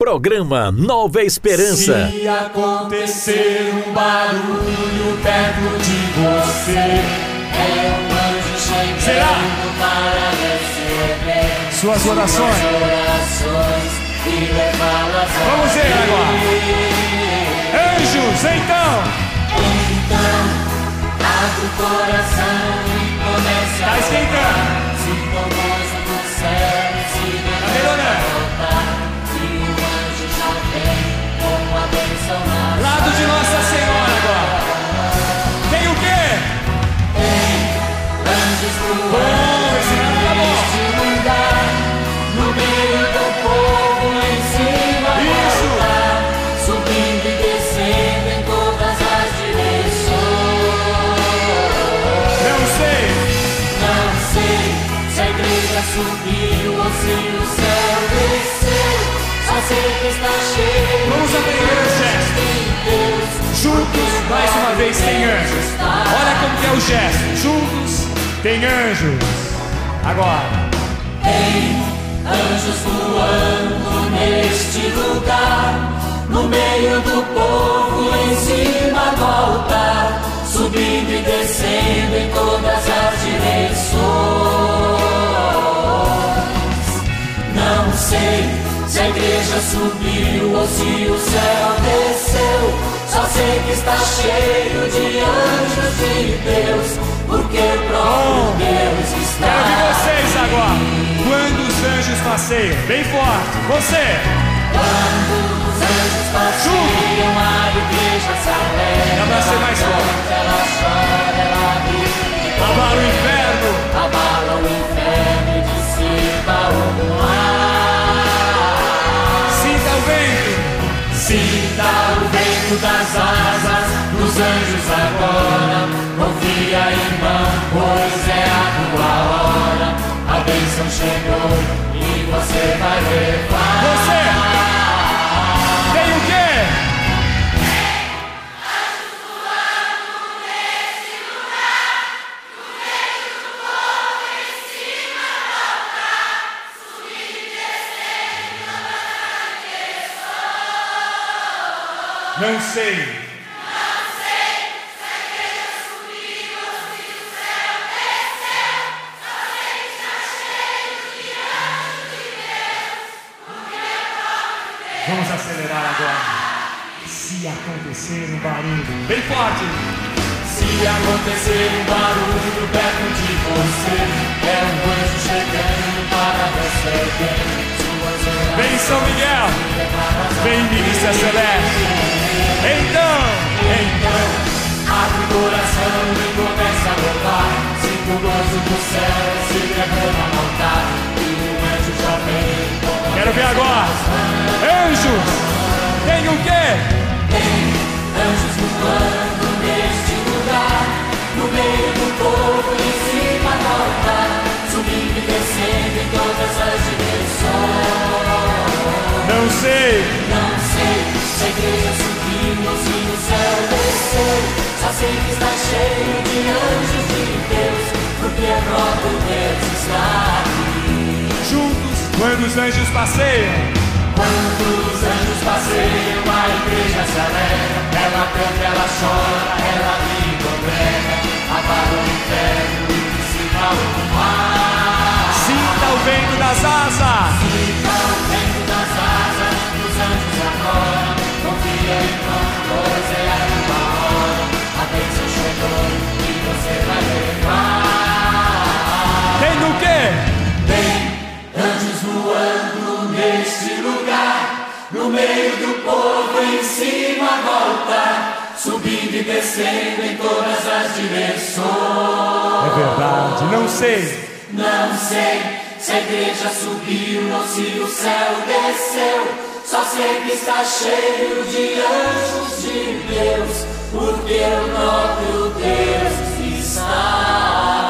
Programa Nova Esperança. Se acontecer um barulho perto de você, é um anjo chegando Será? para receber Suas orações. suas orações e levá-las a Vamos ver agora. Anjos, então. Então, abre o coração e comece Tá a esquentando. Sinta o gozo do céu se Tá melhorando. Lado de Nossa Senhora agora. Tem o quê? Anjos Bom, voando mais uma vez, tem anjos. Olha como que é o gesto. Juntos, tem anjos. Agora. Tem anjos voando neste lugar, no meio do povo, em cima do altar, subindo e descendo em todas as direções. Não sei se a igreja subiu ou se o céu desceu. Só sei que está cheio de anjos de Deus, porque próprio Deus está. Quero ver vocês agora. Quando os anjos passeiam. Bem forte. Você. Quando os anjos passeiam, a igreja se alegra. Dá pra ser mais forte. Ela chora, ela Abala o inferno. abala o inferno Sinta o vento das asas dos anjos agora. Confia, irmão, pois é a tua hora. A bênção chegou e você vai levar. Você. Não sei. Vamos acelerar agora. Se acontecer um barulho bem forte, Se acontecer um barulho perto de você, é um anjo chegando para orações. vem São Miguel, vem Milícia Celeste. Então, Então, abre o coração e começa a louvar. Sinta o gozo do céu se derrama no altar. E o anjo já vem a quero ver agora. Anjos, tem o quê? Anjos voando neste lugar, no meio do povo, em cima do altar, subindo e descendo em todas as direções. Não sei. Não sei se a igreja subiu ou se o céu desceu, só sei que está cheio de anjos de Deus, porque o próprio Deus está aqui. Juntos, quando os anjos passeiam, Quando os descendo em todas as direções. É verdade, não sei. Não sei se a igreja subiu ou se o céu desceu, só sei que está cheio de anjos de Deus, porque o próprio Deus está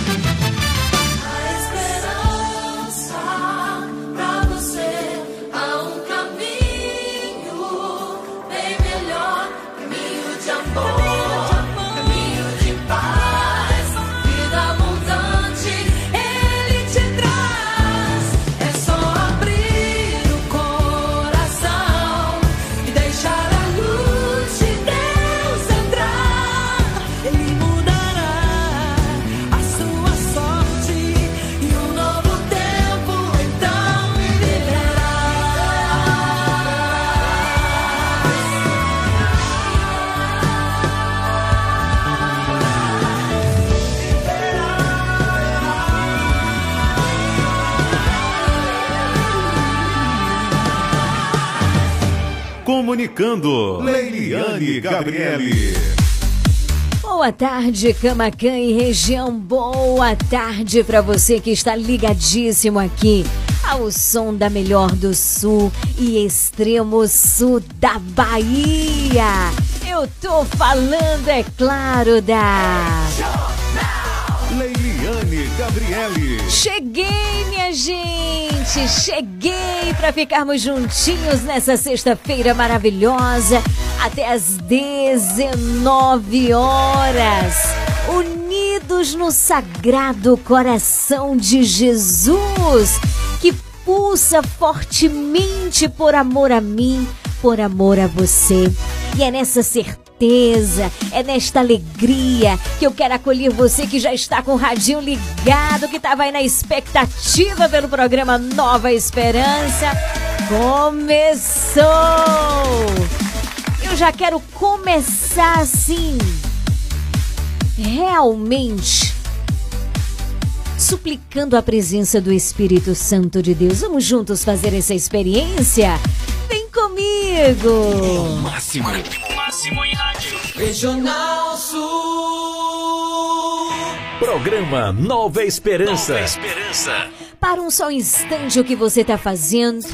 Comunicando, Leiliane Gabriele. Boa tarde, Camacan e região. Boa tarde para você que está ligadíssimo aqui ao som da melhor do sul e extremo sul da Bahia. Eu tô falando, é claro, da. Leiliane Gabriele. Cheguei, minha gente! Cheguei para ficarmos juntinhos nessa sexta-feira maravilhosa até as 19 horas. Unidos no sagrado coração de Jesus, que pulsa fortemente por amor a mim, por amor a você. E é nessa certeza certeza, é nesta alegria que eu quero acolher você que já está com o radinho ligado, que estava aí na expectativa pelo programa Nova Esperança. Começou! Eu já quero começar assim, realmente suplicando a presença do Espírito Santo de Deus. Vamos juntos fazer essa experiência? Vem comigo! É o máximo. máximo em rádio. Regional Sul. Programa Nova Esperança. Nova Esperança. Para um só instante o que você está fazendo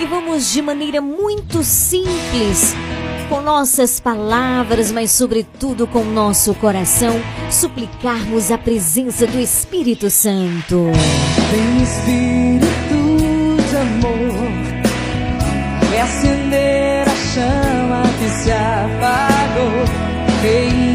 e vamos de maneira muito simples com nossas palavras, mas sobretudo com nosso coração, suplicarmos a presença do Espírito Santo. Vem Espírito se apagou, inflamar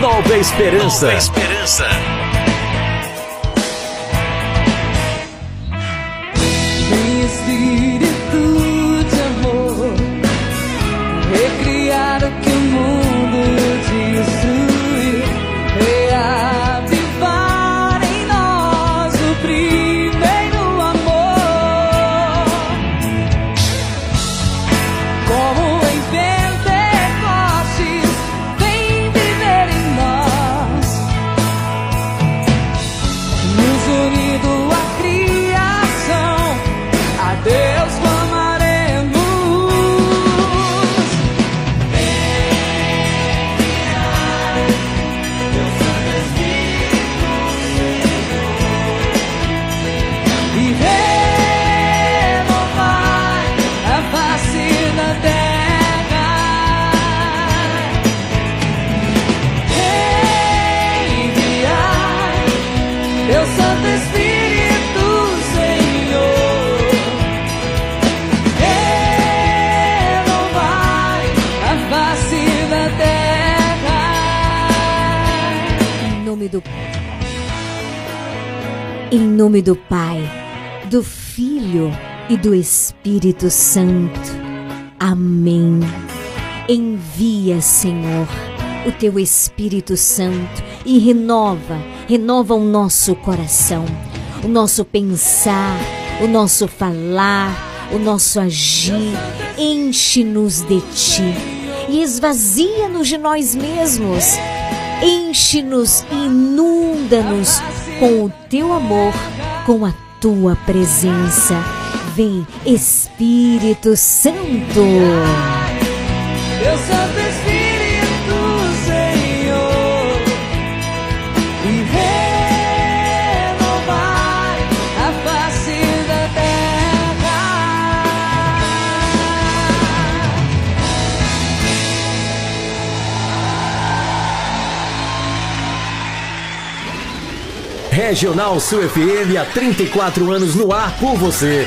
Nova Esperança. Nova Esperança. Nome do Pai, do Filho e do Espírito Santo. Amém. Envia, Senhor, o teu Espírito Santo e renova, renova o nosso coração, o nosso pensar, o nosso falar, o nosso agir. Enche-nos de ti e esvazia-nos de nós mesmos. Enche-nos inunda-nos com o teu amor, com a tua presença. Vem, Espírito Santo. Regional Sul FM há 34 anos no ar por você.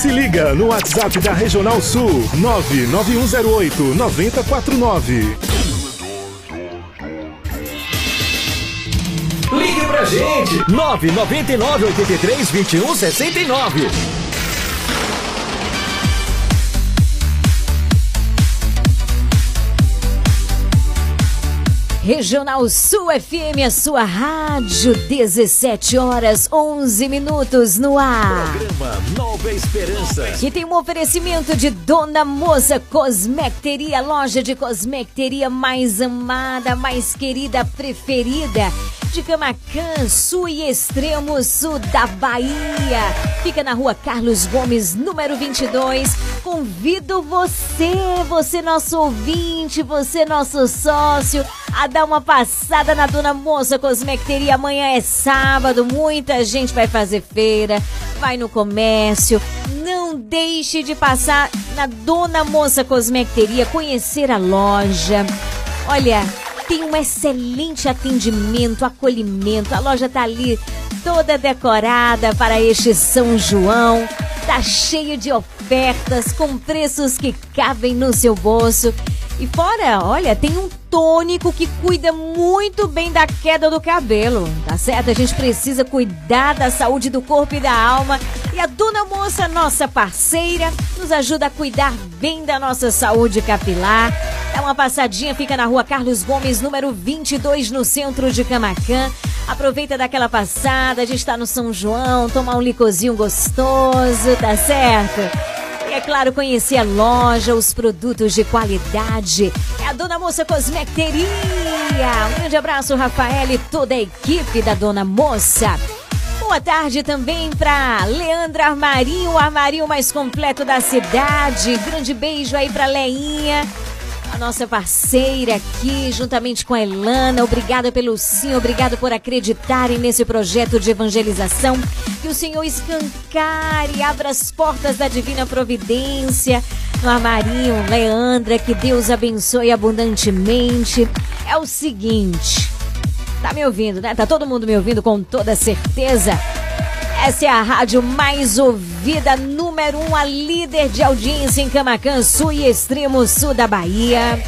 Se liga no WhatsApp da Regional Sul 99108 9049. Ligue pra gente! 999 83 21 69. Regional Sul FM, a sua rádio, 17 horas 11 minutos no ar. Programa Nova Esperança. Que tem um oferecimento de Dona Moça Cosmecteria, loja de cosmecteria mais amada, mais querida, preferida. De Camacan, sul e extremo sul da Bahia. Fica na rua Carlos Gomes, número 22. Convido você, você nosso ouvinte, você nosso sócio, a dar uma passada na Dona Moça Cosmecteria. Amanhã é sábado, muita gente vai fazer feira, vai no comércio. Não deixe de passar na Dona Moça Cosmecteria, conhecer a loja. Olha, tem um excelente atendimento, acolhimento. A loja tá ali toda decorada para este São João. Tá cheio de ofertas com preços que cabem no seu bolso. E fora, olha, tem um tônico que cuida muito bem da queda do cabelo, tá certo? A gente precisa cuidar da saúde do corpo e da alma. E a Dona Moça, nossa parceira, nos ajuda a cuidar bem da nossa saúde capilar. Dá uma passadinha, fica na rua Carlos Gomes, número 22, no centro de Camacan. Aproveita daquela passada, a gente tá no São João, tomar um licozinho gostoso, tá certo? E é claro, conhecer a loja, os produtos de qualidade. É a Dona Moça Cosmecteria. Um grande abraço, Rafael e toda a equipe da Dona Moça. Boa tarde também para Leandra Armarinho, o armarinho mais completo da cidade. Grande beijo aí para Leinha a nossa parceira aqui, juntamente com a Elana. Obrigada pelo sim, obrigado por acreditarem nesse projeto de evangelização. Que o Senhor escancare, abra as portas da divina providência. No armarinho, Leandra, que Deus abençoe abundantemente. É o seguinte, tá me ouvindo, né? Tá todo mundo me ouvindo com toda certeza. Essa é a rádio mais ouvida, número um, a líder de audiência em Camacan Sul e extremo sul da Bahia.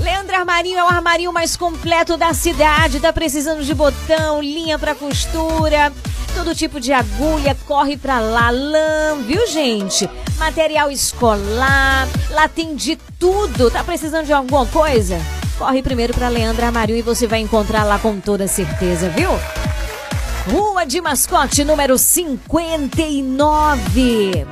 Leandro Armarinho é o armarinho mais completo da cidade. Tá precisando de botão, linha para costura, todo tipo de agulha, corre pra lá. Lã, viu, gente? Material escolar, lá tem de tudo. Tá precisando de alguma coisa? Corre primeiro pra Leandro Armarinho e você vai encontrar lá com toda certeza, viu? Rua de Mascote, número 59.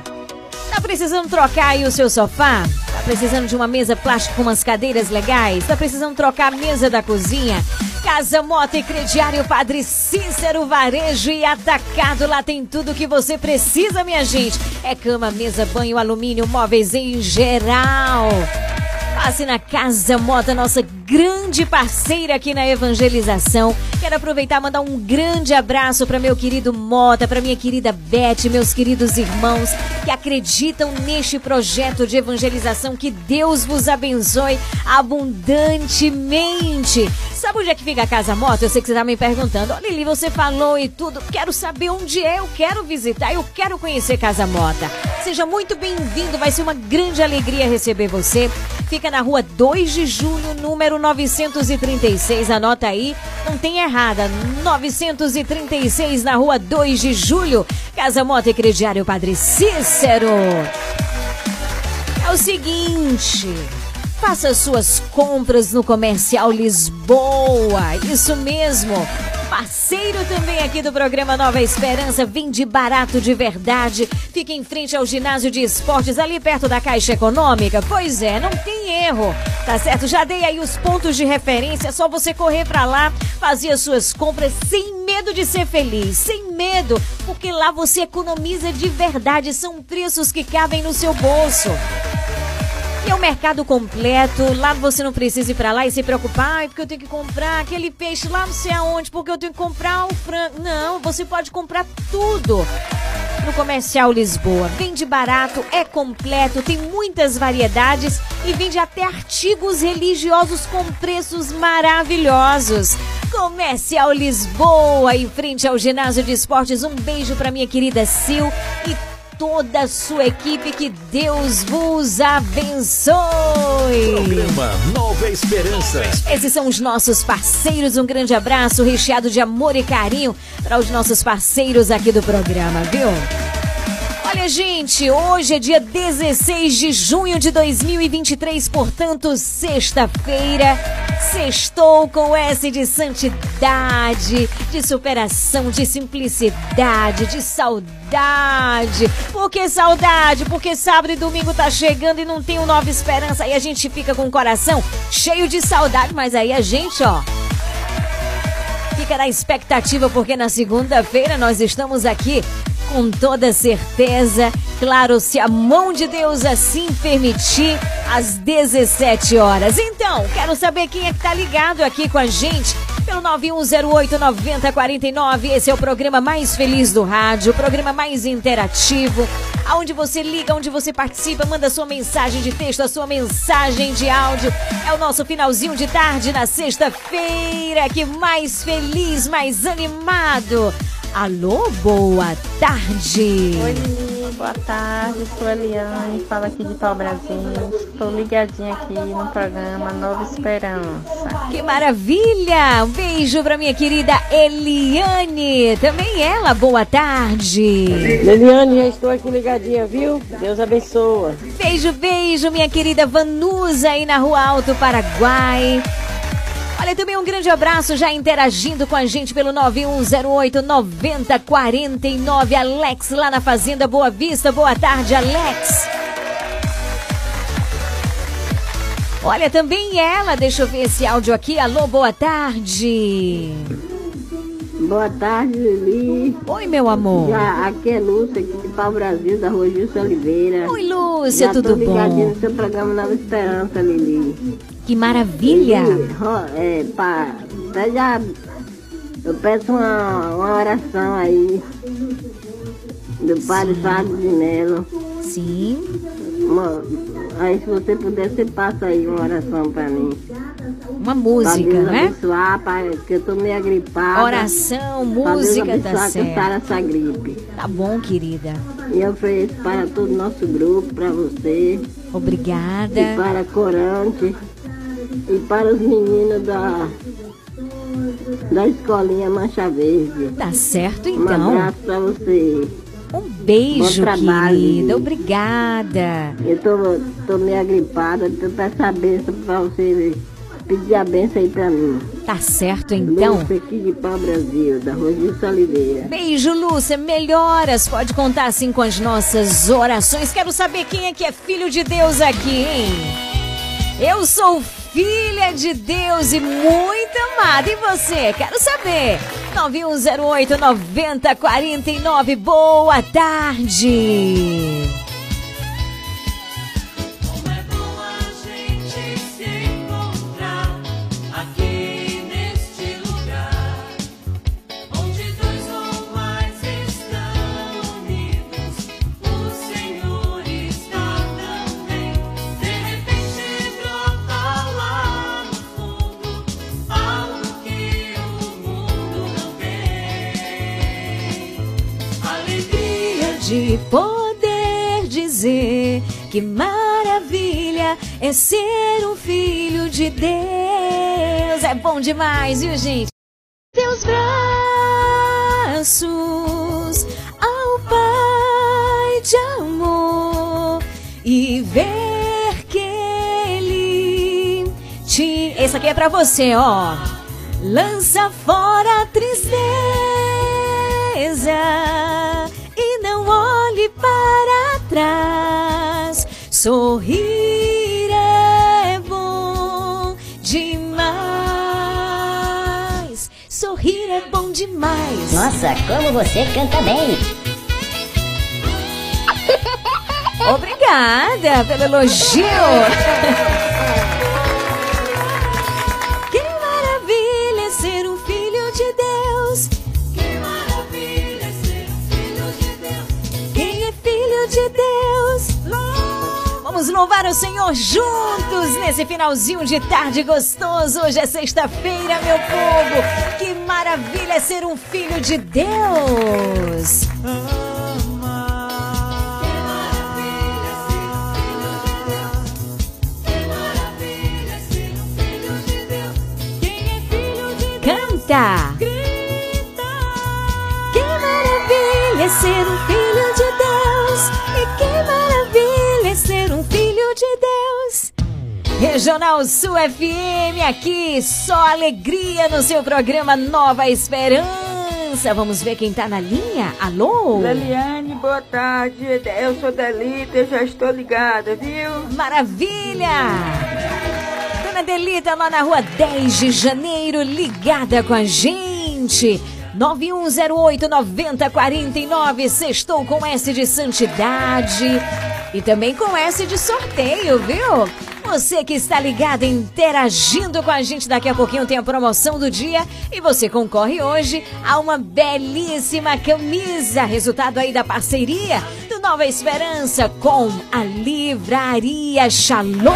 Tá precisando trocar aí o seu sofá? Tá precisando de uma mesa plástica com umas cadeiras legais? Tá precisando trocar a mesa da cozinha? Casa Mota e Crediário Padre Cícero Varejo e Atacado. Lá tem tudo que você precisa, minha gente. É cama, mesa, banho, alumínio, móveis em geral. Passe na Casa Mota, nossa grande parceira aqui na evangelização. Quero aproveitar e mandar um grande abraço para meu querido Mota, para minha querida Beth, meus queridos irmãos que acreditam neste projeto de evangelização. Que Deus vos abençoe abundantemente. Sabe onde é que fica a Casa Mota? Eu sei que você está me perguntando. Olha, Lili, você falou e tudo. Quero saber onde é. Eu quero visitar. Eu quero conhecer Casa Mota. Seja muito bem-vindo. Vai ser uma grande alegria receber você. Fica na rua 2 de julho, número 936. Anota aí, não tem errada. 936 na rua 2 de julho. Casa Mota e Crediário Padre Cícero. É o seguinte. Faça suas compras no Comercial Lisboa. Isso mesmo. Parceiro também aqui do programa Nova Esperança, vende barato de verdade. Fica em frente ao ginásio de esportes, ali perto da Caixa Econômica. Pois é, não tem erro. Tá certo? Já dei aí os pontos de referência, é só você correr pra lá, fazer as suas compras sem medo de ser feliz, sem medo, porque lá você economiza de verdade. São preços que cabem no seu bolso. É o mercado completo. Lá você não precisa ir pra lá e se preocupar, "Ai, porque eu tenho que comprar aquele peixe lá não sei aonde, porque eu tenho que comprar o frango. Não, você pode comprar tudo. No Comercial Lisboa. Vende barato, é completo, tem muitas variedades e vende até artigos religiosos com preços maravilhosos. Comercial Lisboa, em frente ao ginásio de esportes. Um beijo pra minha querida Sil e toda a sua equipe. Que Deus vos abençoe. Programa Nova Esperança. Esses são os nossos parceiros. Um grande abraço recheado de amor e carinho para os nossos parceiros aqui do programa, viu? Olha, gente, hoje é dia 16 de junho de 2023, portanto, sexta-feira. Sextou com S de santidade, de superação, de simplicidade, de saudade. Por que saudade? Porque sábado e domingo tá chegando e não tem uma nova esperança. Aí a gente fica com o coração cheio de saudade, mas aí a gente, ó, fica na expectativa porque na segunda-feira nós estamos aqui com toda certeza. Claro, se a mão de Deus assim permitir, às 17 horas. Então, quero saber quem é que tá ligado aqui com a gente pelo 9108-9049. Esse é o programa mais feliz do rádio, o programa mais interativo, aonde você liga, onde você participa, manda sua mensagem de texto, a sua mensagem de áudio. É o nosso finalzinho de tarde na sexta-feira, que mais feliz, mais animado. Alô, boa tarde. Oi, boa tarde, sou a Eliane, falo aqui de Pau Brasil. Estou ligadinha aqui no programa Nova Esperança. Que maravilha! Um beijo pra minha querida Eliane. Também ela, boa tarde. Eliane, já estou aqui ligadinha, viu? Deus abençoa. Beijo, beijo, minha querida Vanusa aí na Rua Alto Paraguai. Olha, também um grande abraço já interagindo com a gente pelo 9108-9049. Alex lá na Fazenda Boa Vista. Boa tarde, Alex. Olha, também ela, deixa eu ver esse áudio aqui. Alô, boa tarde. Boa tarde, Lili. Oi, meu amor. Já, aqui é Lúcia, aqui de Pau Brasil, da Rua Gilson Oliveira. Oi, Lúcia, Já tudo tô ligadinha bom? no seu programa Nova Esperança, Lili. Que maravilha. Ro- é, pá, já, eu peço uma, uma oração aí do Padre Fábio de Melo. Sim. Uma- aí se você puder, você passa aí uma oração pra mim. Uma Pra música, Deus né? abençoar, porque eu tô meio agripada. Oração, Pra música, tá que certo. essa gripe. Tá bom, querida. E eu ofereço para todo o nosso grupo, para você, Obrigada. e para Corante, e para os meninos da, da escolinha Mancha Verde. Tá certo, Um então. abraço para você. Um beijo, querida. Obrigada. Eu tô, tô meio agripada, tô peço a benção para você pedir a benção aí para mim. Tá certo, então. Lúcia aqui de Pau Brasil, da Oliveira. Beijo, Lúcia. Melhoras. Pode contar assim com as nossas orações. Quero saber quem é que é filho de Deus aqui, hein? Eu sou filha de Deus e muito amada. E você? Quero saber. 9108-9049. Boa tarde. De poder dizer que maravilha é ser um filho de Deus. É bom demais, viu, gente? Teus braços ao Pai de amor e ver que Ele te. Esse aqui é pra você, ó. Lança fora a tristeza olhe para trás. Sorrir é bom demais. Sorrir é bom demais. Nossa, como você canta bem! Obrigada pelo elogio. Vamos louvar o Senhor juntos nesse finalzinho de tarde gostoso. Hoje é sexta-feira, meu povo. Que maravilha ser um filho de Deus. Canta! Que maravilha ser um filho de Regional Sul FM aqui, só alegria no seu programa Nova Esperança. Vamos ver quem tá na linha? Alô? Leliane, boa tarde. Eu sou Delita, já estou ligada, viu? Maravilha! Dona Delita lá na rua 10 de janeiro, ligada com a gente. 9108-9049, sextou com S de santidade e também com S de sorteio, viu? Você que está ligado, interagindo com a gente, daqui a pouquinho tem a promoção do dia e você concorre hoje a uma belíssima camisa, resultado aí da parceria do Nova Esperança com a Livraria Shalom.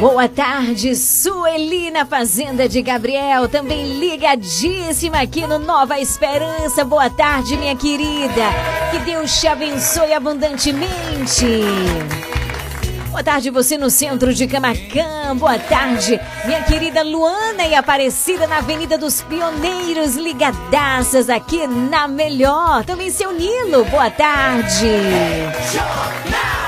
Boa tarde, Sueli na Fazenda de Gabriel, também ligadíssima aqui no Nova Esperança. Boa tarde, minha querida. Que Deus te abençoe abundantemente. Boa tarde, você no centro de Camacan. Boa tarde, minha querida Luana e Aparecida na Avenida dos Pioneiros, ligadaças aqui na Melhor. Também seu Nilo, boa tarde. Regional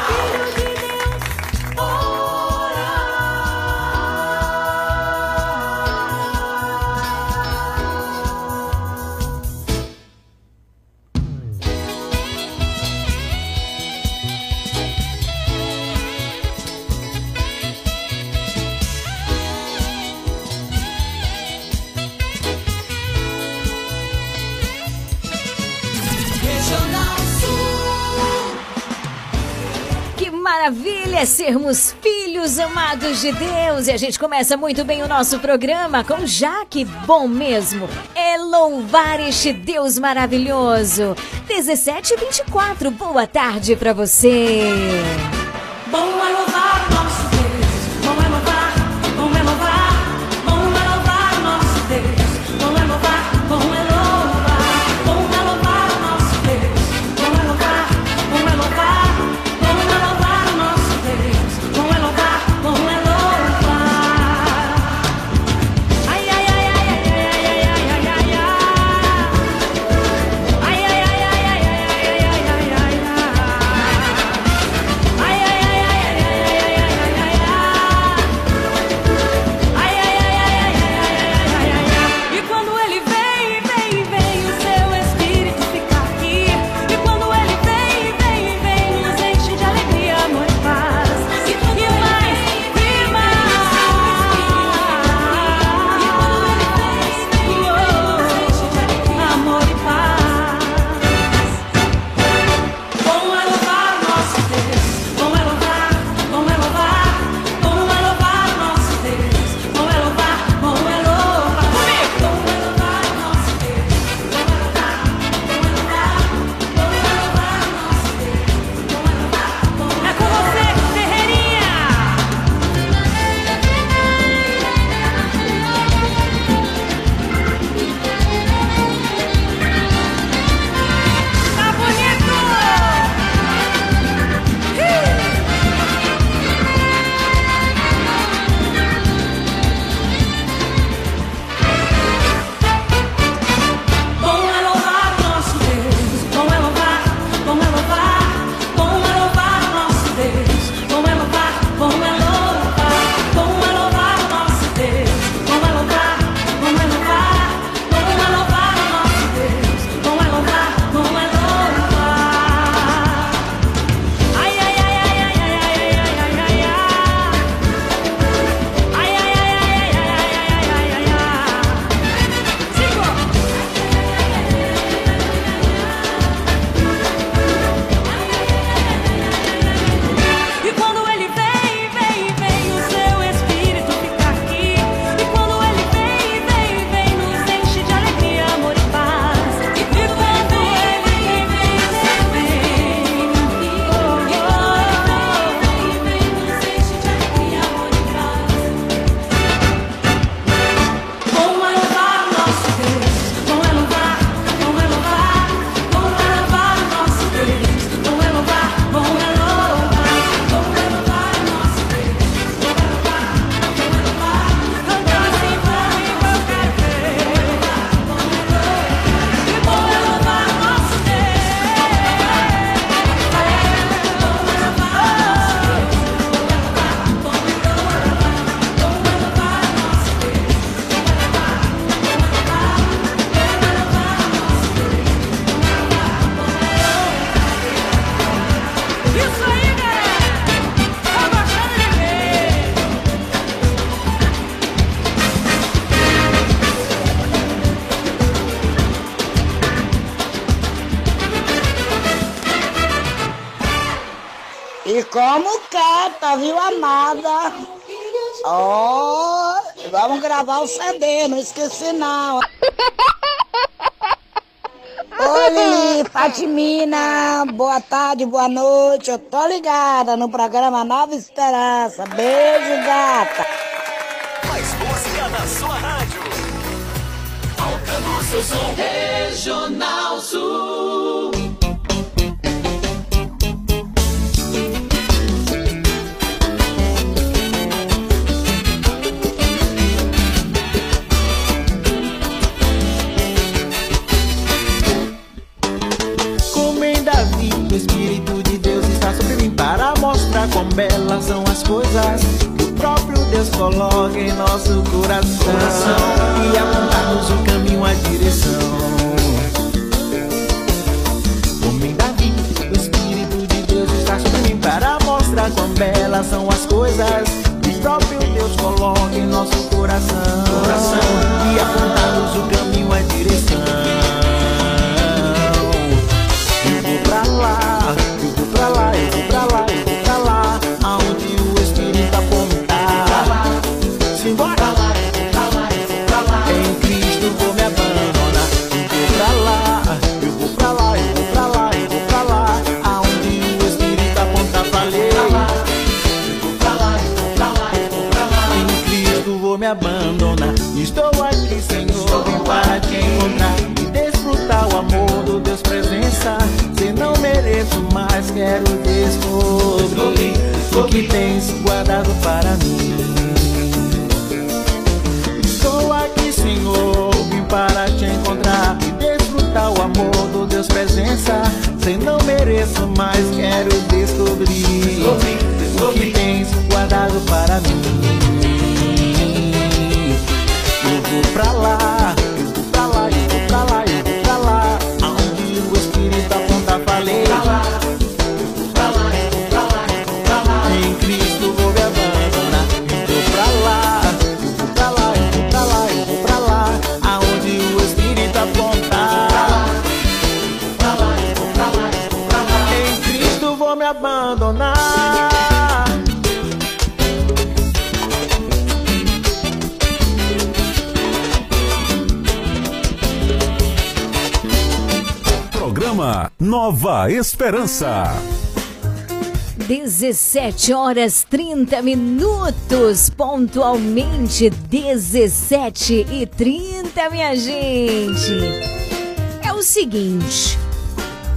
maravilha é sermos filhos amados de Deus. E a gente começa muito bem o nosso programa com Jaque. Bom mesmo é louvar este Deus maravilhoso. 17 e 24, boa tarde pra você. Bom é louvar como canta, viu, amada? Ó, vamos gravar o CD, não esqueci não. Oi, Lili, Fatimina, boa tarde, boa noite. Eu tô ligada no programa Nova Esperança. Beijo, gata. Nova Esperança. 17 horas 30 minutos, pontualmente 17 e 30, minha gente. É o seguinte,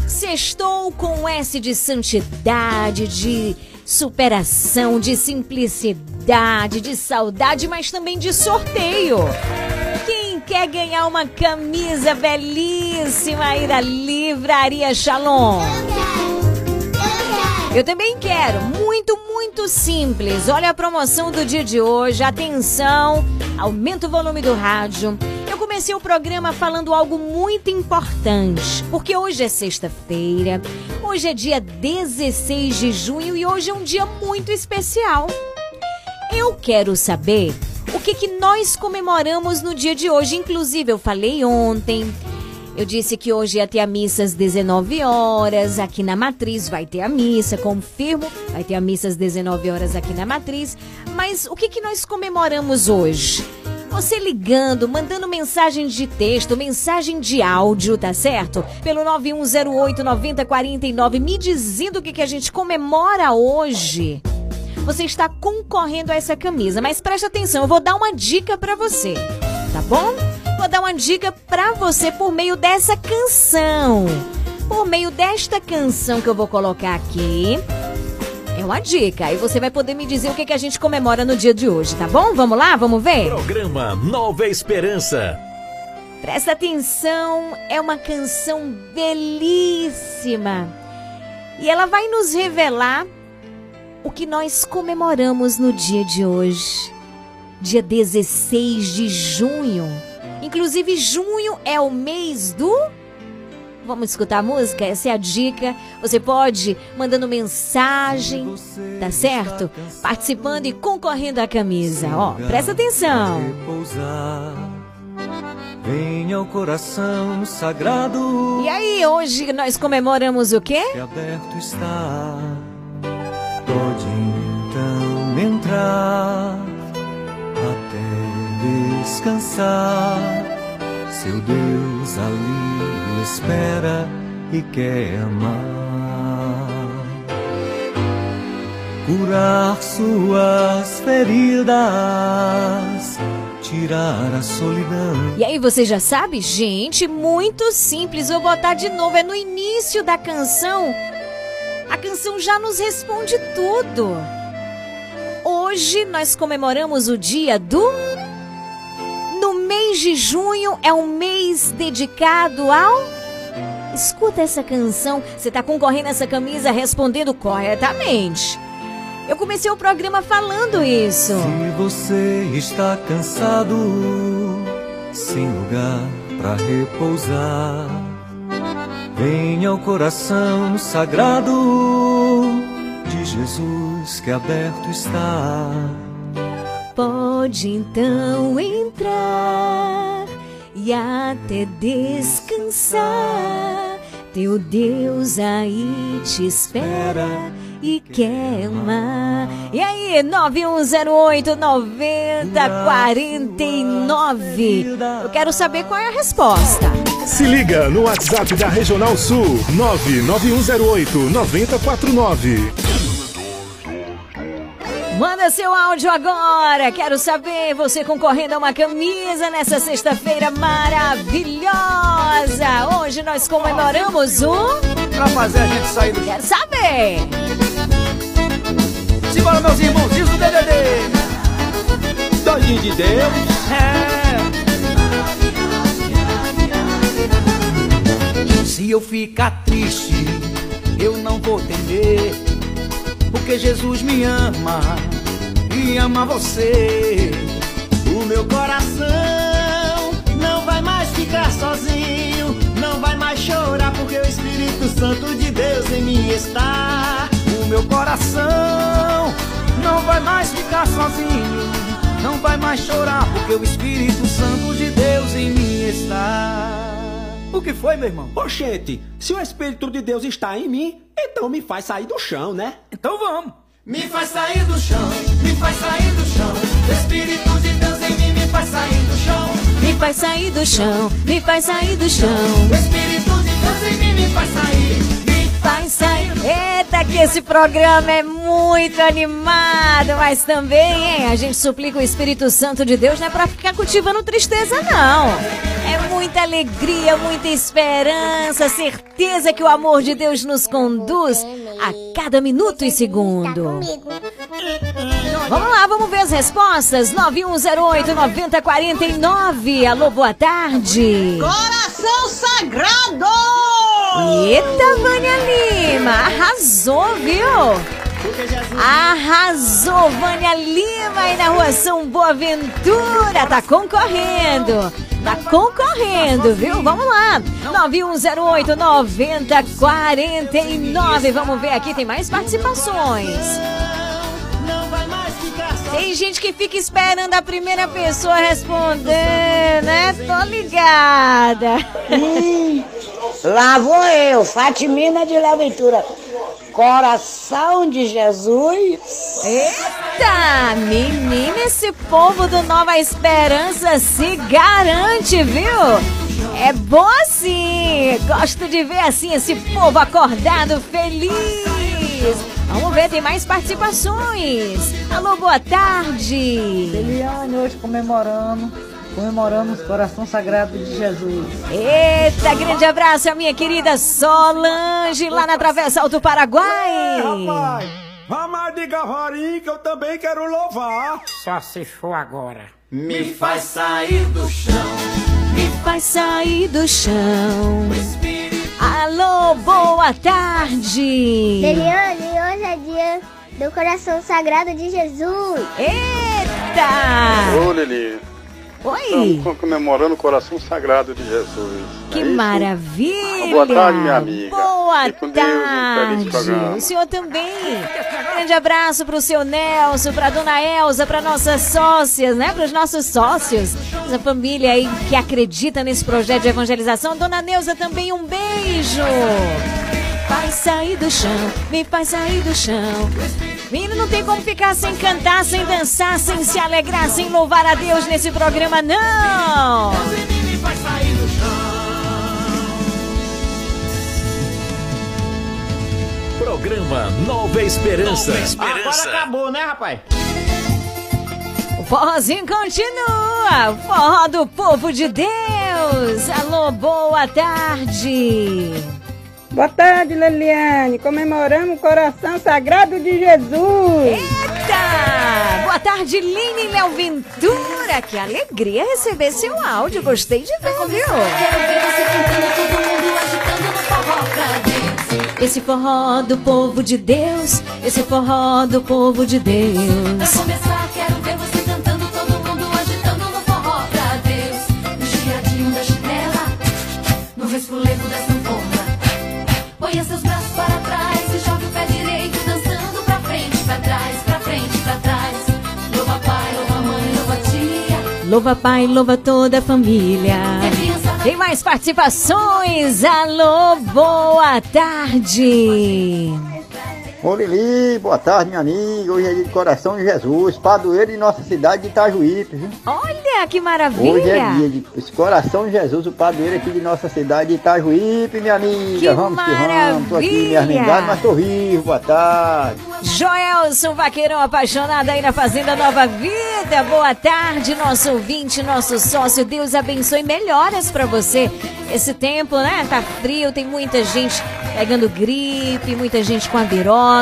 sextou com S de santidade, de superação, de simplicidade, de saudade, mas também de sorteio. Quem quer ganhar uma camisa belíssima aí da Livraria Shalom? Eu também quero. Muito, muito simples. Olha a promoção do dia de hoje. Atenção, aumenta o volume do rádio. Eu comecei o programa falando algo muito importante, porque hoje é sexta-feira, hoje é dia 16 de junho e hoje é um dia muito especial. Eu quero saber o que, que nós comemoramos no dia de hoje. Inclusive, eu falei ontem. Eu disse que hoje ia ter a missa às 19 horas aqui na Matriz. Vai ter a missa, confirmo. Vai ter a missa às 19 horas aqui na Matriz. Mas o que, que nós comemoramos hoje? Você ligando, mandando mensagem de texto, mensagem de áudio, tá certo? Pelo 9108-9049, me dizendo o que, que a gente comemora hoje. Você está concorrendo a essa camisa, mas preste atenção, eu vou dar uma dica para você, tá bom? Vou dar uma dica para você por meio dessa canção. Por meio desta canção que eu vou colocar aqui. É uma dica. Aí você vai poder me dizer o que, que a gente comemora no dia de hoje, tá bom? Vamos lá? Vamos ver? Programa Nova Esperança. Presta atenção, é uma canção belíssima. E ela vai nos revelar o que nós comemoramos no dia de hoje. Dia 16 de junho. Inclusive, junho é o mês do. Vamos escutar a música? Essa é a dica. Você pode mandando mensagem, tá certo? Participando e concorrendo à camisa. Ó, presta atenção. Venha ao coração sagrado E aí, hoje nós comemoramos o quê? que aberto está. entrar até descansar. Seu Deus ali o espera e quer amar. Curar suas feridas, tirar a solidão. E aí, você já sabe? Gente, muito simples. Vou botar de novo. É no início da canção. A canção já nos responde tudo. Hoje nós comemoramos o dia do. Mês de junho é um mês dedicado ao. Escuta essa canção. Você está concorrendo a essa camisa respondendo corretamente. Eu comecei o programa falando isso. Se você está cansado, sem lugar para repousar, venha ao coração sagrado de Jesus que aberto está. Pode então entrar e até descansar. Teu Deus aí te espera e quer amar. E aí, 9108 9049. Eu quero saber qual é a resposta. Se liga no WhatsApp da Regional Sul 99108 9049. Manda seu áudio agora. Quero saber você concorrendo a uma camisa nessa sexta-feira maravilhosa. Hoje nós comemoramos o. Pra fazer a gente sair do. Quero saber. Simbora, meus irmãos, diz o DDD. Doidinho de Deus. É. Se eu ficar triste, eu não vou temer. Porque Jesus me ama e ama você. O meu coração não vai mais ficar sozinho. Não vai mais chorar porque o Espírito Santo de Deus em mim está. O meu coração não vai mais ficar sozinho. Não vai mais chorar porque o Espírito Santo de Deus em mim está. O que foi, meu irmão? Oxente, se o Espírito de Deus está em mim, então me faz sair do chão, né? Então vamos. Me faz sair do chão, me faz sair do chão. O Espírito de Deus em mim me faz sair do chão. Me faz sair do chão, me faz sair do chão. O Espírito de Deus em mim me faz sair. Eita, que esse programa é muito animado, mas também, hein? A gente suplica o Espírito Santo de Deus não é pra ficar cultivando tristeza, não. É muita alegria, muita esperança, certeza que o amor de Deus nos conduz a cada minuto e segundo. Vamos lá, vamos ver as respostas. 9108-9049. Alô, boa tarde. Coração Sagrado! Eita, Vânia Lima, arrasou, viu? Arrasou, Vânia Lima aí na rua São Boaventura, tá concorrendo. Tá concorrendo, viu? Vamos lá. 9108 9049. Vamos ver aqui, tem mais participações. Tem gente que fica esperando a primeira pessoa responder, né? Tô ligada. Lá vou eu, Fatimina de Leventura. Coração de Jesus. Eita, menina, esse povo do Nova Esperança se garante, viu? É bom assim. Gosto de ver assim esse povo acordado feliz. Vamos ver, tem mais participações. Alô, boa tarde. Eliane, hoje comemorando, comemoramos o Coração Sagrado de Jesus. Eita, grande abraço a minha querida Solange, lá na Travessa Alto Paraguai. É, rapaz, vamos de Gavarim que eu também quero louvar. Só se for agora. Me faz sair do chão. Me faz sair do chão. Alô, boa tarde. Eliane, hoje é dia do coração sagrado de Jesus. Eita! Ô, Lili. Oi. Estamos comemorando o coração sagrado de Jesus. Que é maravilha! Boa tarde, minha amiga. Boa Fique com Deus, tarde. O senhor também. Grande abraço pro seu Nelson, pra dona Elza, pra nossas sócias, né? Pros nossos sócios. Essa família aí que acredita nesse projeto de evangelização. Dona Neuza também, um beijo. Faz sair do chão, me faz sair do chão. Menino, não tem como ficar sem cantar, sem dançar, sem se alegrar, sem louvar a Deus nesse programa, não! Programa Nova Esperança. Agora acabou, né, rapaz? O forrozinho continua! O forró do povo de Deus! Alô, boa tarde! Boa tarde, Leliane. Comemoramos o coração sagrado de Jesus. Eita! Boa tarde, Line Léo Ventura. Que alegria receber seu áudio. Gostei de ver, viu? Esse forró do povo de Deus, esse forró do povo de Deus. Pra começar, quero ver você cantando, todo mundo agitando no forró pra Deus. No giradinho da chinela, no resfolevo Louva pai, louva toda a família. Tem mais participações? Alô, boa tarde. Ô Lili, boa tarde, minha amiga. Hoje é dia de coração de Jesus, padroeiro de nossa cidade de Itajuípe, viu? Olha que Hoje é maravilha. dia de coração de Jesus, o padroeiro aqui de nossa cidade de Itajuípe, minha amiga. Que vamos que vamos. Tô aqui me maravilha. armengado, mas tô vivo. Boa tarde. Joelson Vaqueirão apaixonado aí na Fazenda Nova Vida. Boa tarde, nosso ouvinte, nosso sócio. Deus abençoe melhoras pra você. Esse tempo, né? Tá frio, tem muita gente pegando gripe, muita gente com a virose.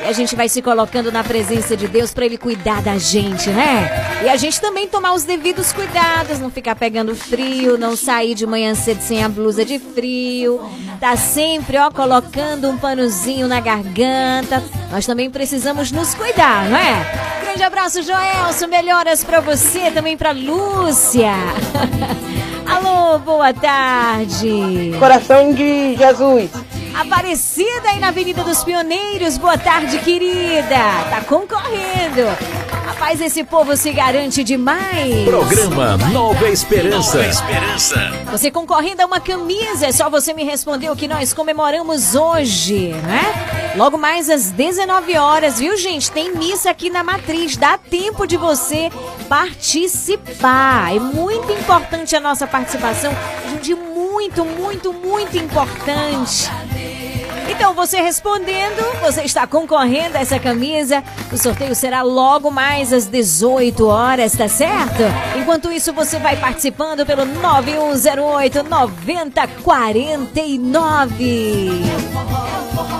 E a gente vai se colocando na presença de Deus pra ele cuidar da gente, né? E a gente também tomar os devidos cuidados, não ficar pegando frio, não sair de manhã cedo sem a blusa de frio. Tá sempre, ó, colocando um panozinho na garganta. Nós também precisamos nos cuidar, não é? Grande abraço, Joelson. Melhoras pra você, também pra Lúcia. Alô, boa tarde. Coração de Jesus. Aparecida aí na Avenida dos Pioneiros. Boa tarde, querida. Tá concorrendo. Rapaz, esse povo se garante demais. Programa Nova Esperança. Nova Esperança. Você concorrendo a uma camisa, é só você me responder o que nós comemoramos hoje, né? Logo mais às 19 horas, viu, gente? Tem missa aqui na Matriz. Dá tempo de você participar. É muito importante a nossa participação. De muito, muito, muito importante. Então, você respondendo, você está concorrendo a essa camisa. O sorteio será logo mais às 18 horas, tá certo? Enquanto isso, você vai participando pelo 9108 9049.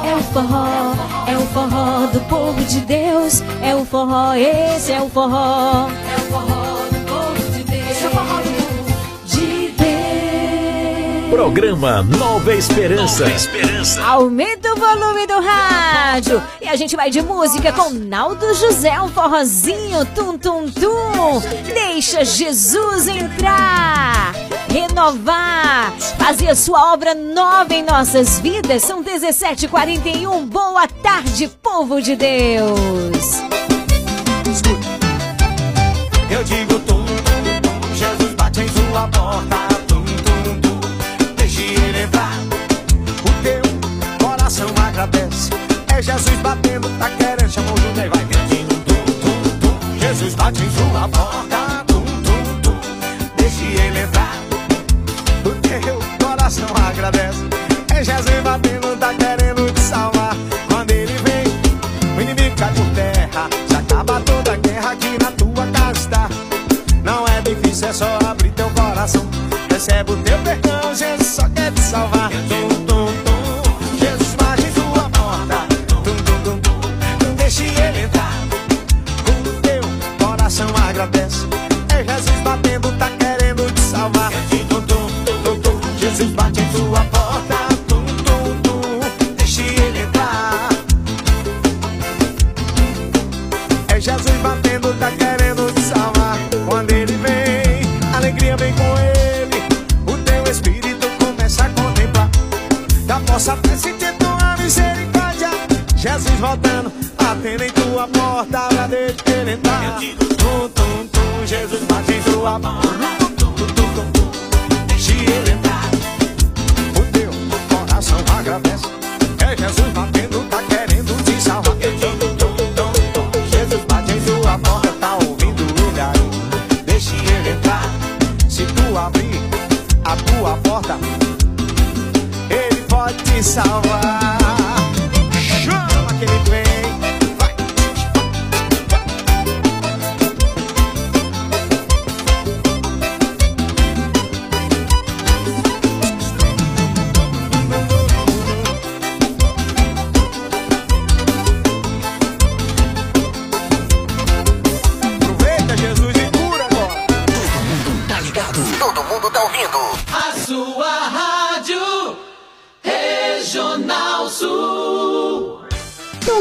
É o forró, é o forró do povo de Deus. É o forró, esse é o forró. É o forró Programa Nova Esperança. Nova Esperança. Aumenta o volume do rádio. E a gente vai de música com Naldo José, um forrozinho, tum, tum, tum. Deixa Jesus entrar, renovar, fazer a sua obra nova em nossas vidas. São 17h41. Boa tarde, povo de Deus. Eu digo tum, tum, tum, Jesus bate em sua porta, agradece, é Jesus batendo, tá querendo, chamou o Judei, vai mentindo, tum, tum, tum, Jesus bate em sua porta, tum, tum, tum, deixe ele entrar. O teu coração agradece, é Jesus batendo, tá querendo te salvar. Quando ele vem, o inimigo cai por terra, se acaba toda a guerra aqui na tua casa está. Não é difícil, é só abrir teu coração. Recebe o teu perdão, Jesus bate em tua porta. Deixe ele entrar. É Jesus batendo, tá querendo te salvar. Quando ele vem, alegria vem com ele. O teu espírito começa a contemplar. Da possa até sentir tua misericórdia. Jesus voltando, batendo em tua porta, pra deixa ele entrar. Tum, tum, tum, Jesus bate em tua porta. Salvar.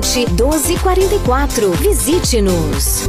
1244. Visite-nos.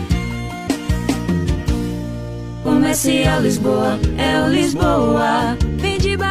Comercial Lisboa, é o Lisboa. Numa boa.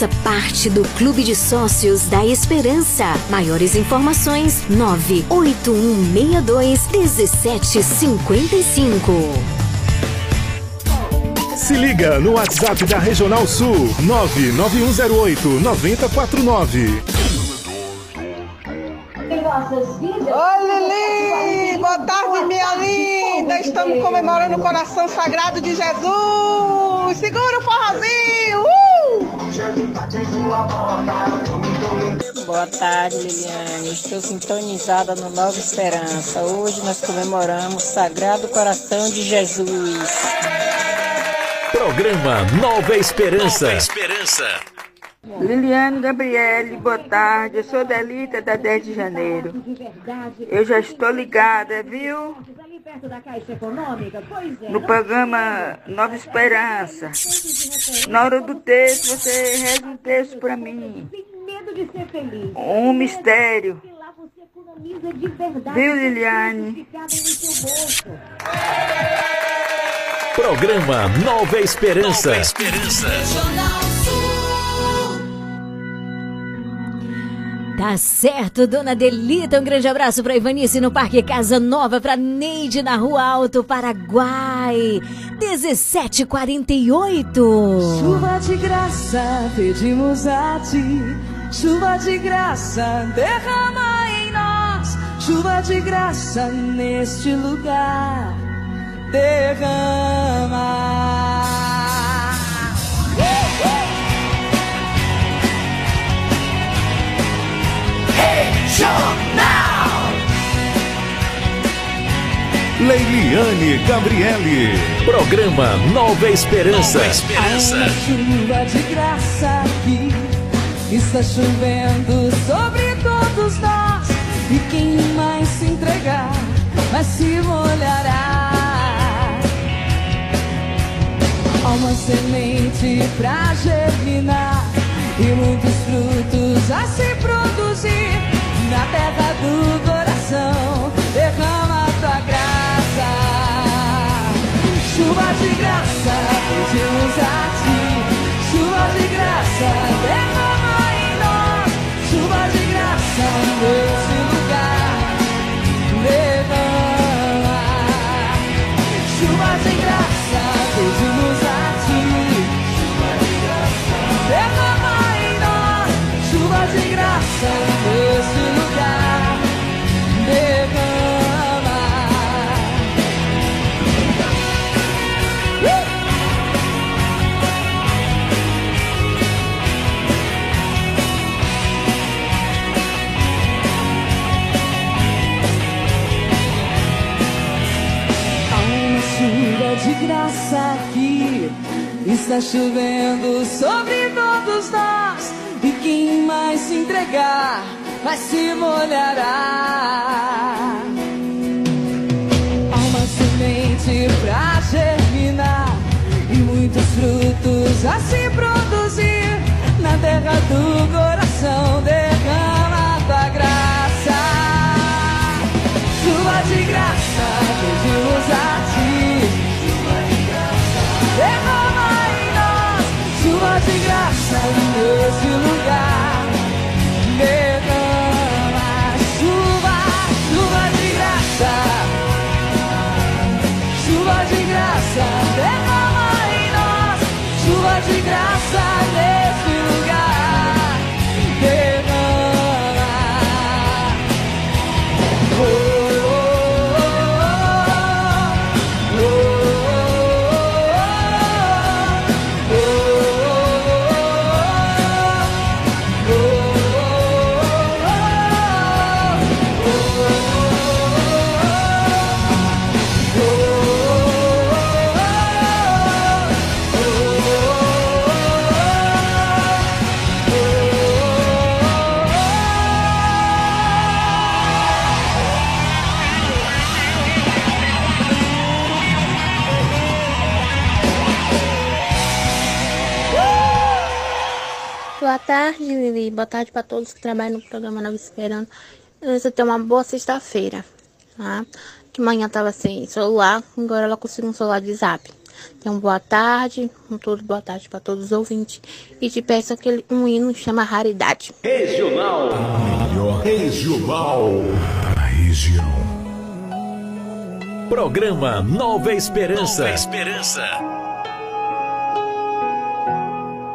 Faça parte do Clube de Sócios da Esperança. Maiores informações: 98162 1755. Se liga no WhatsApp da Regional Sul 99108 9049. Oi, Lili! Boa tarde, minha linda! Estamos comemorando o coração sagrado de Jesus! Segura o forrozinho! Uh! Boa tarde, Liliane. Estou sintonizada no Nova Esperança. Hoje nós comemoramos o Sagrado Coração de Jesus. Programa Nova Esperança. Nova Esperança. Liliane Gabriele, boa tarde. Eu sou Delita da 10 de janeiro. Eu já estou ligada, viu? No programa Nova Esperança. Na hora do texto, você reza um texto para mim. Um mistério. Viu, Liliane? Programa Nova Esperança. Nova Esperança. Tá certo, dona Delita. Um grande abraço pra Ivanice no Parque Casa Nova, pra Neide na Rua Alto, Paraguai. 1748. Chuva de graça, pedimos a ti. Chuva de graça, derrama em nós. Chuva de graça neste lugar. Derrama. Jornal. Leiliane Gabriele. Programa Nova Esperança. Nova Esperança. Há uma chuva de graça aqui. Está chovendo sobre todos nós. E quem mais se entregar, mas se molhará. Há uma semente pra germinar e muitos frutos a se produzir. Na terra do coração Derrama tua graça Chuva de graça, pedimos a ti. Chuva de graça, derrama em nós. Chuva de graça nesse lugar. Derrama. Chuva de graça, Está chovendo sobre todos nós. E quem mais se entregar, vai se molhará. Há uma semente pra germinar. E muitos frutos a se produzir. Na terra do coração, derrama tua graça. Chuva de graça, nesse lugar. Lili. Boa tarde para todos que trabalham no programa Nova Esperança. Você tem uma boa sexta-feira, tá? Que manhã tava sem celular, agora ela conseguiu um celular de zap. Então, boa tarde, um todo boa tarde para todos os ouvintes. E te peço aquele um hino que chama Raridade. Regional. Melhor regional. A região. Programa Nova Esperança. Nova Esperança.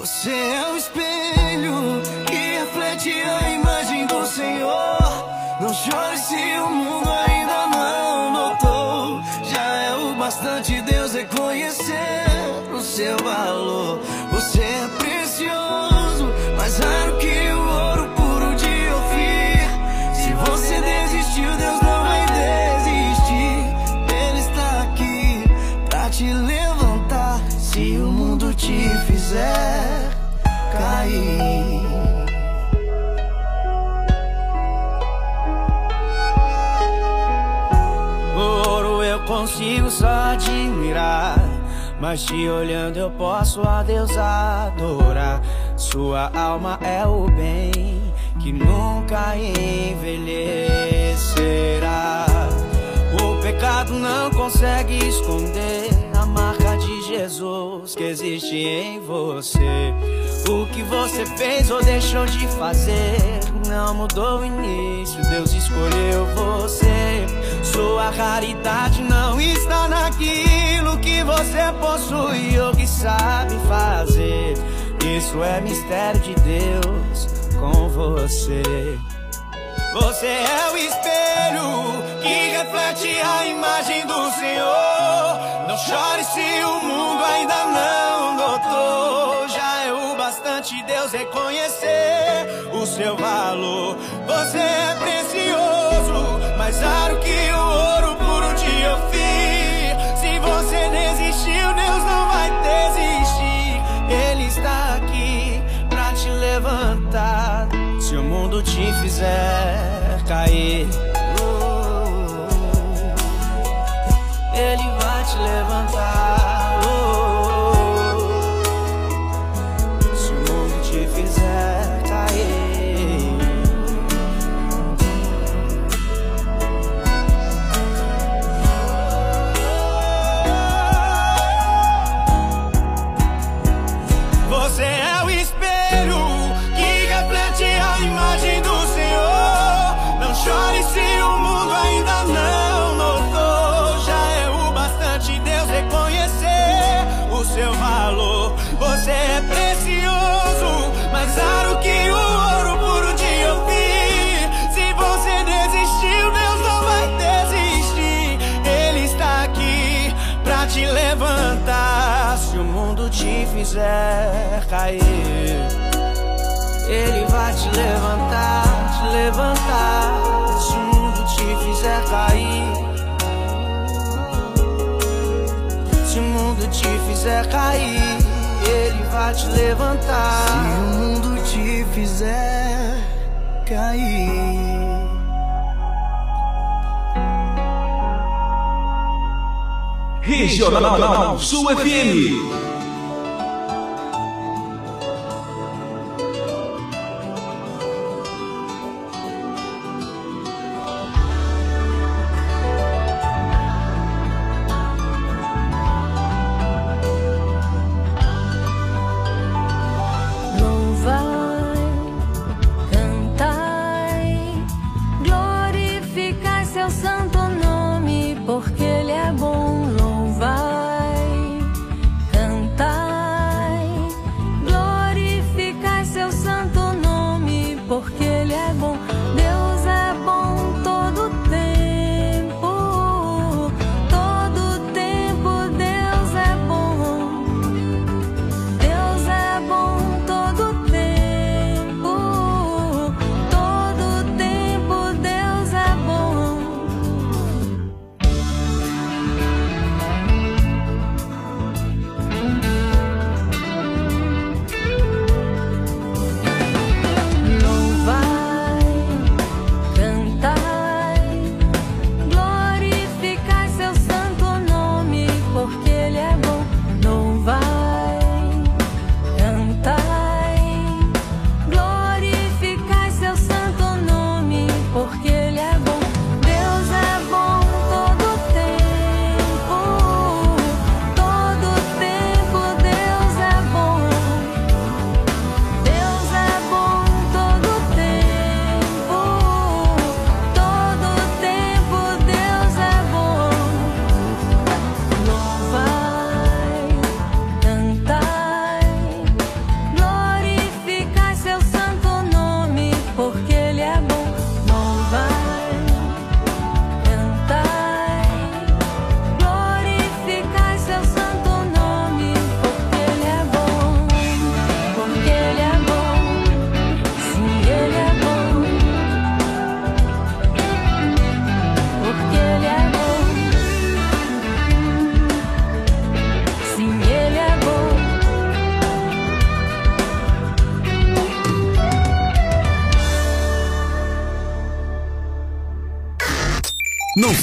Você é o espelho que reflete a imagem do Senhor. Não chore se o mundo ainda não notou. Já é o bastante Deus reconhecer o seu valor. Você é precioso, mais raro cair. Ouro eu consigo só admirar, Mas te olhando eu posso a Deus adorar. Sua alma é o bem que nunca envelhecerá. O pecado não consegue esconder Jesus que existe em você. O que você fez ou deixou de fazer não mudou o início. Deus escolheu você. Sua raridade não está naquilo que você possui ou que sabe fazer. Isso é mistério de Deus com você. Você é o espelho que reflete a imagem do Senhor. Não chore se o mundo ainda não notou. Já é o bastante Deus reconhecer o seu valor. Você é fizer cair, Ele vai te levantar, te levantar. Se o mundo te fizer cair, se o mundo te fizer cair, Ele vai te levantar. Se o mundo te fizer cair. Regional Sul FM.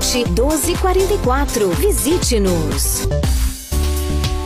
1244. Visite-nos.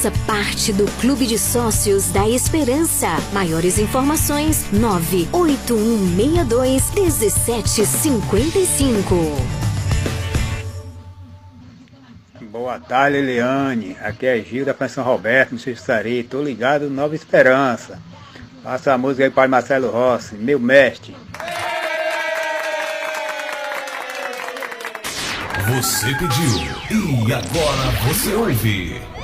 Faça parte do Clube de Sócios da Esperança. Maiores informações: 98162 1755. Boa tarde, Eliane. Aqui é Gil da Pensão Roberto, no Estarei. Tô ligado, Nova Esperança. Passa a música aí para Marcelo Rossi, meu mestre. Você pediu e agora você ouve.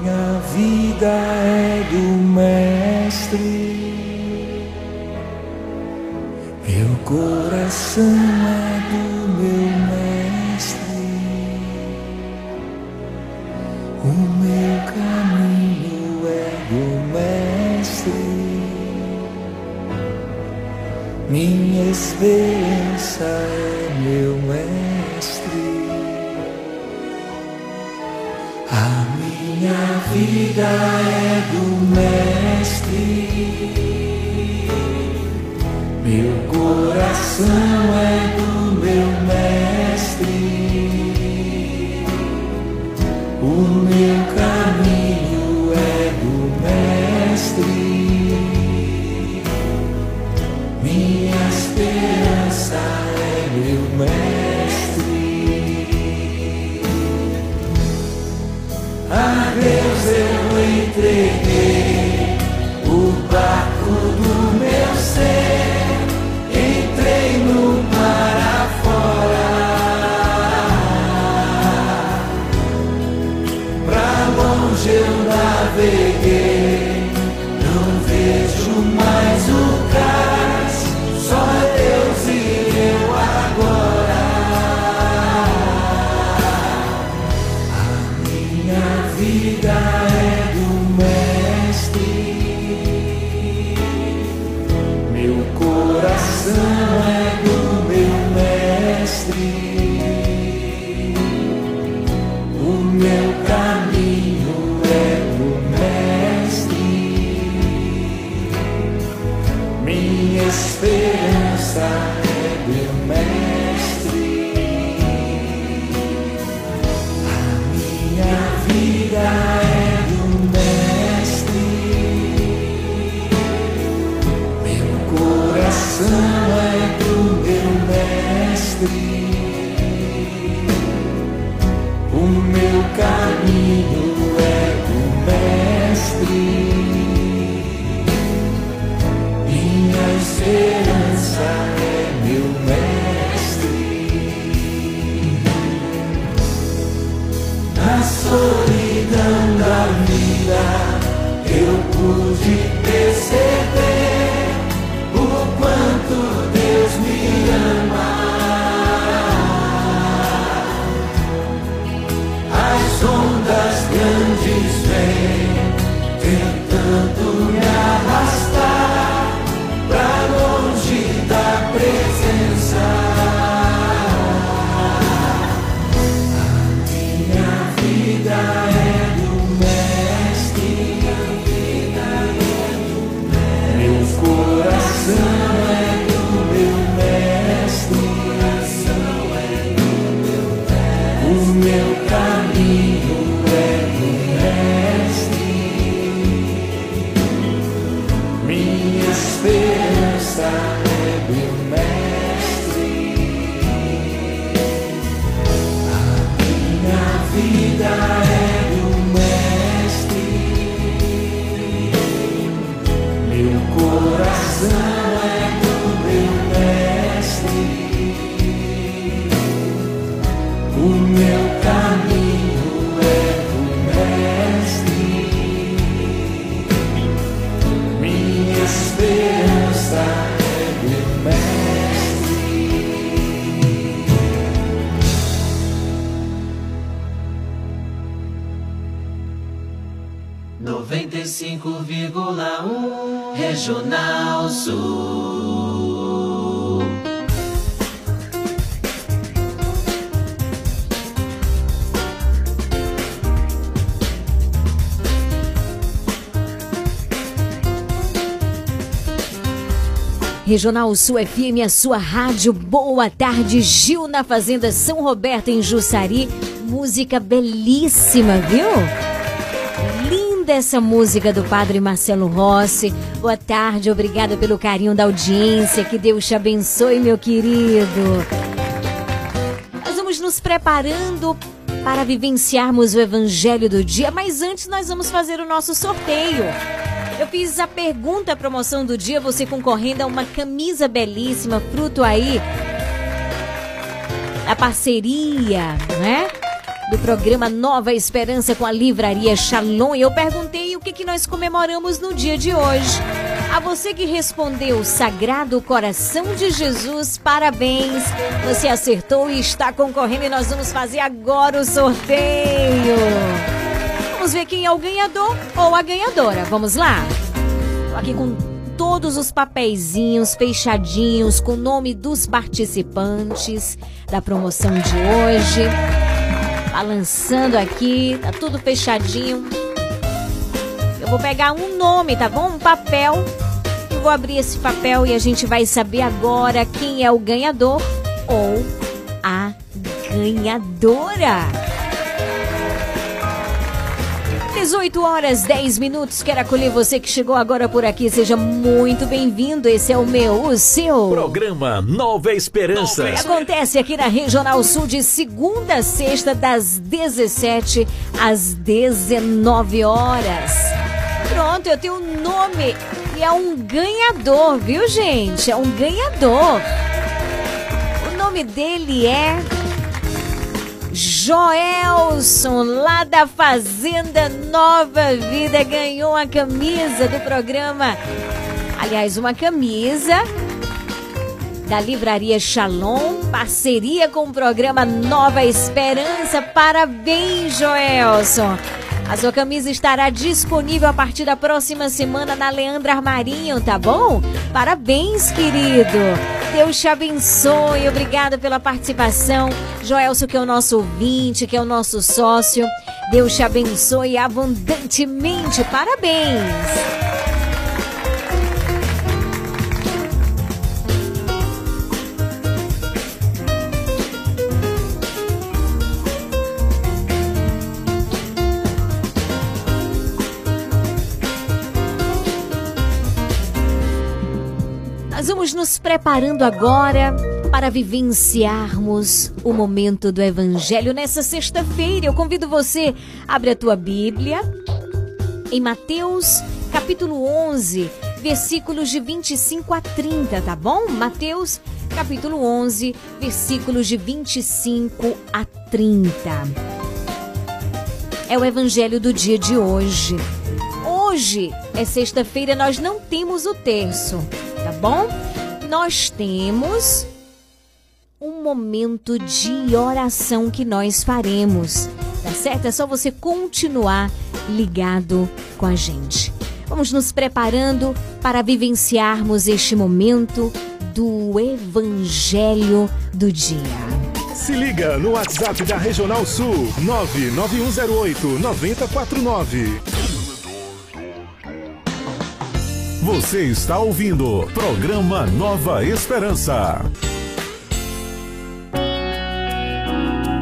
Minha vida é do Mestre, meu coração é do meu Mestre, o meu caminho é do Mestre, minha esperança é meu Mestre. A minha vida é do Mestre, meu coração é do 105,1 Regional Sul. Regional Sul FM, a sua rádio. Boa tarde, Gil na Fazenda São Roberto, em Jussari. Música belíssima, viu? Linda essa música do Padre Marcelo Rossi. Boa tarde, obrigada pelo carinho da audiência. Que Deus te abençoe, meu querido. Nós vamos nos preparando para vivenciarmos o Evangelho do dia, mas antes nós vamos fazer o nosso sorteio. Eu fiz a pergunta, a promoção do dia, você concorrendo a uma camisa belíssima, fruto aí a parceria, né? Do programa Nova Esperança com a Livraria Shalom. E eu perguntei o que, que nós comemoramos no dia de hoje. A você que respondeu Sagrado Coração de Jesus, parabéns. Você acertou e está concorrendo e nós vamos fazer agora o sorteio. Vamos ver quem é o ganhador ou a ganhadora. Vamos lá? Tô aqui com todos os papeizinhos fechadinhos com o nome dos participantes da promoção de hoje. Balançando aqui, tá tudo fechadinho. Eu vou pegar um nome, tá bom? Um papel. Eu vou abrir esse papel e a gente vai saber agora quem é o ganhador ou a ganhadora. 18 horas 10 minutos. Quero acolher você que chegou agora por aqui. Seja muito bem-vindo. Esse é o meu, o seu. Programa Nova Esperança. Acontece aqui na Regional Sul de segunda a sexta, das 17 às 19 horas. Pronto, eu tenho um nome e é um ganhador, viu, gente? É um ganhador. O nome dele é Joelson, lá da Fazenda Nova Vida, ganhou a camisa do programa. Aliás, uma camisa da Livraria Shalom, parceria com o programa Nova Esperança. Parabéns, Joelson! A sua camisa estará disponível a partir da próxima semana na Leandra Armarinho, tá bom? Parabéns, querido! Deus te abençoe, obrigada pela participação. Joelson, que é o nosso ouvinte, que é o nosso sócio. Deus te abençoe abundantemente. Parabéns! Nós vamos nos preparando agora para vivenciarmos o momento do Evangelho nessa sexta-feira. Eu convido você, abre a tua Bíblia em Mateus capítulo 11, versículos de 25 a 30, tá bom? Mateus capítulo 11, versículos de 25 a 30. É o Evangelho do dia de hoje. Hoje é sexta-feira, nós não temos o terço bom? Nós temos um momento de oração que nós faremos, tá certo? É só você continuar ligado com a gente. Vamos nos preparando para vivenciarmos este momento do Evangelho do Dia. Se liga no WhatsApp da Regional Sul 99108 9049. Você está ouvindo programa Nova Esperança.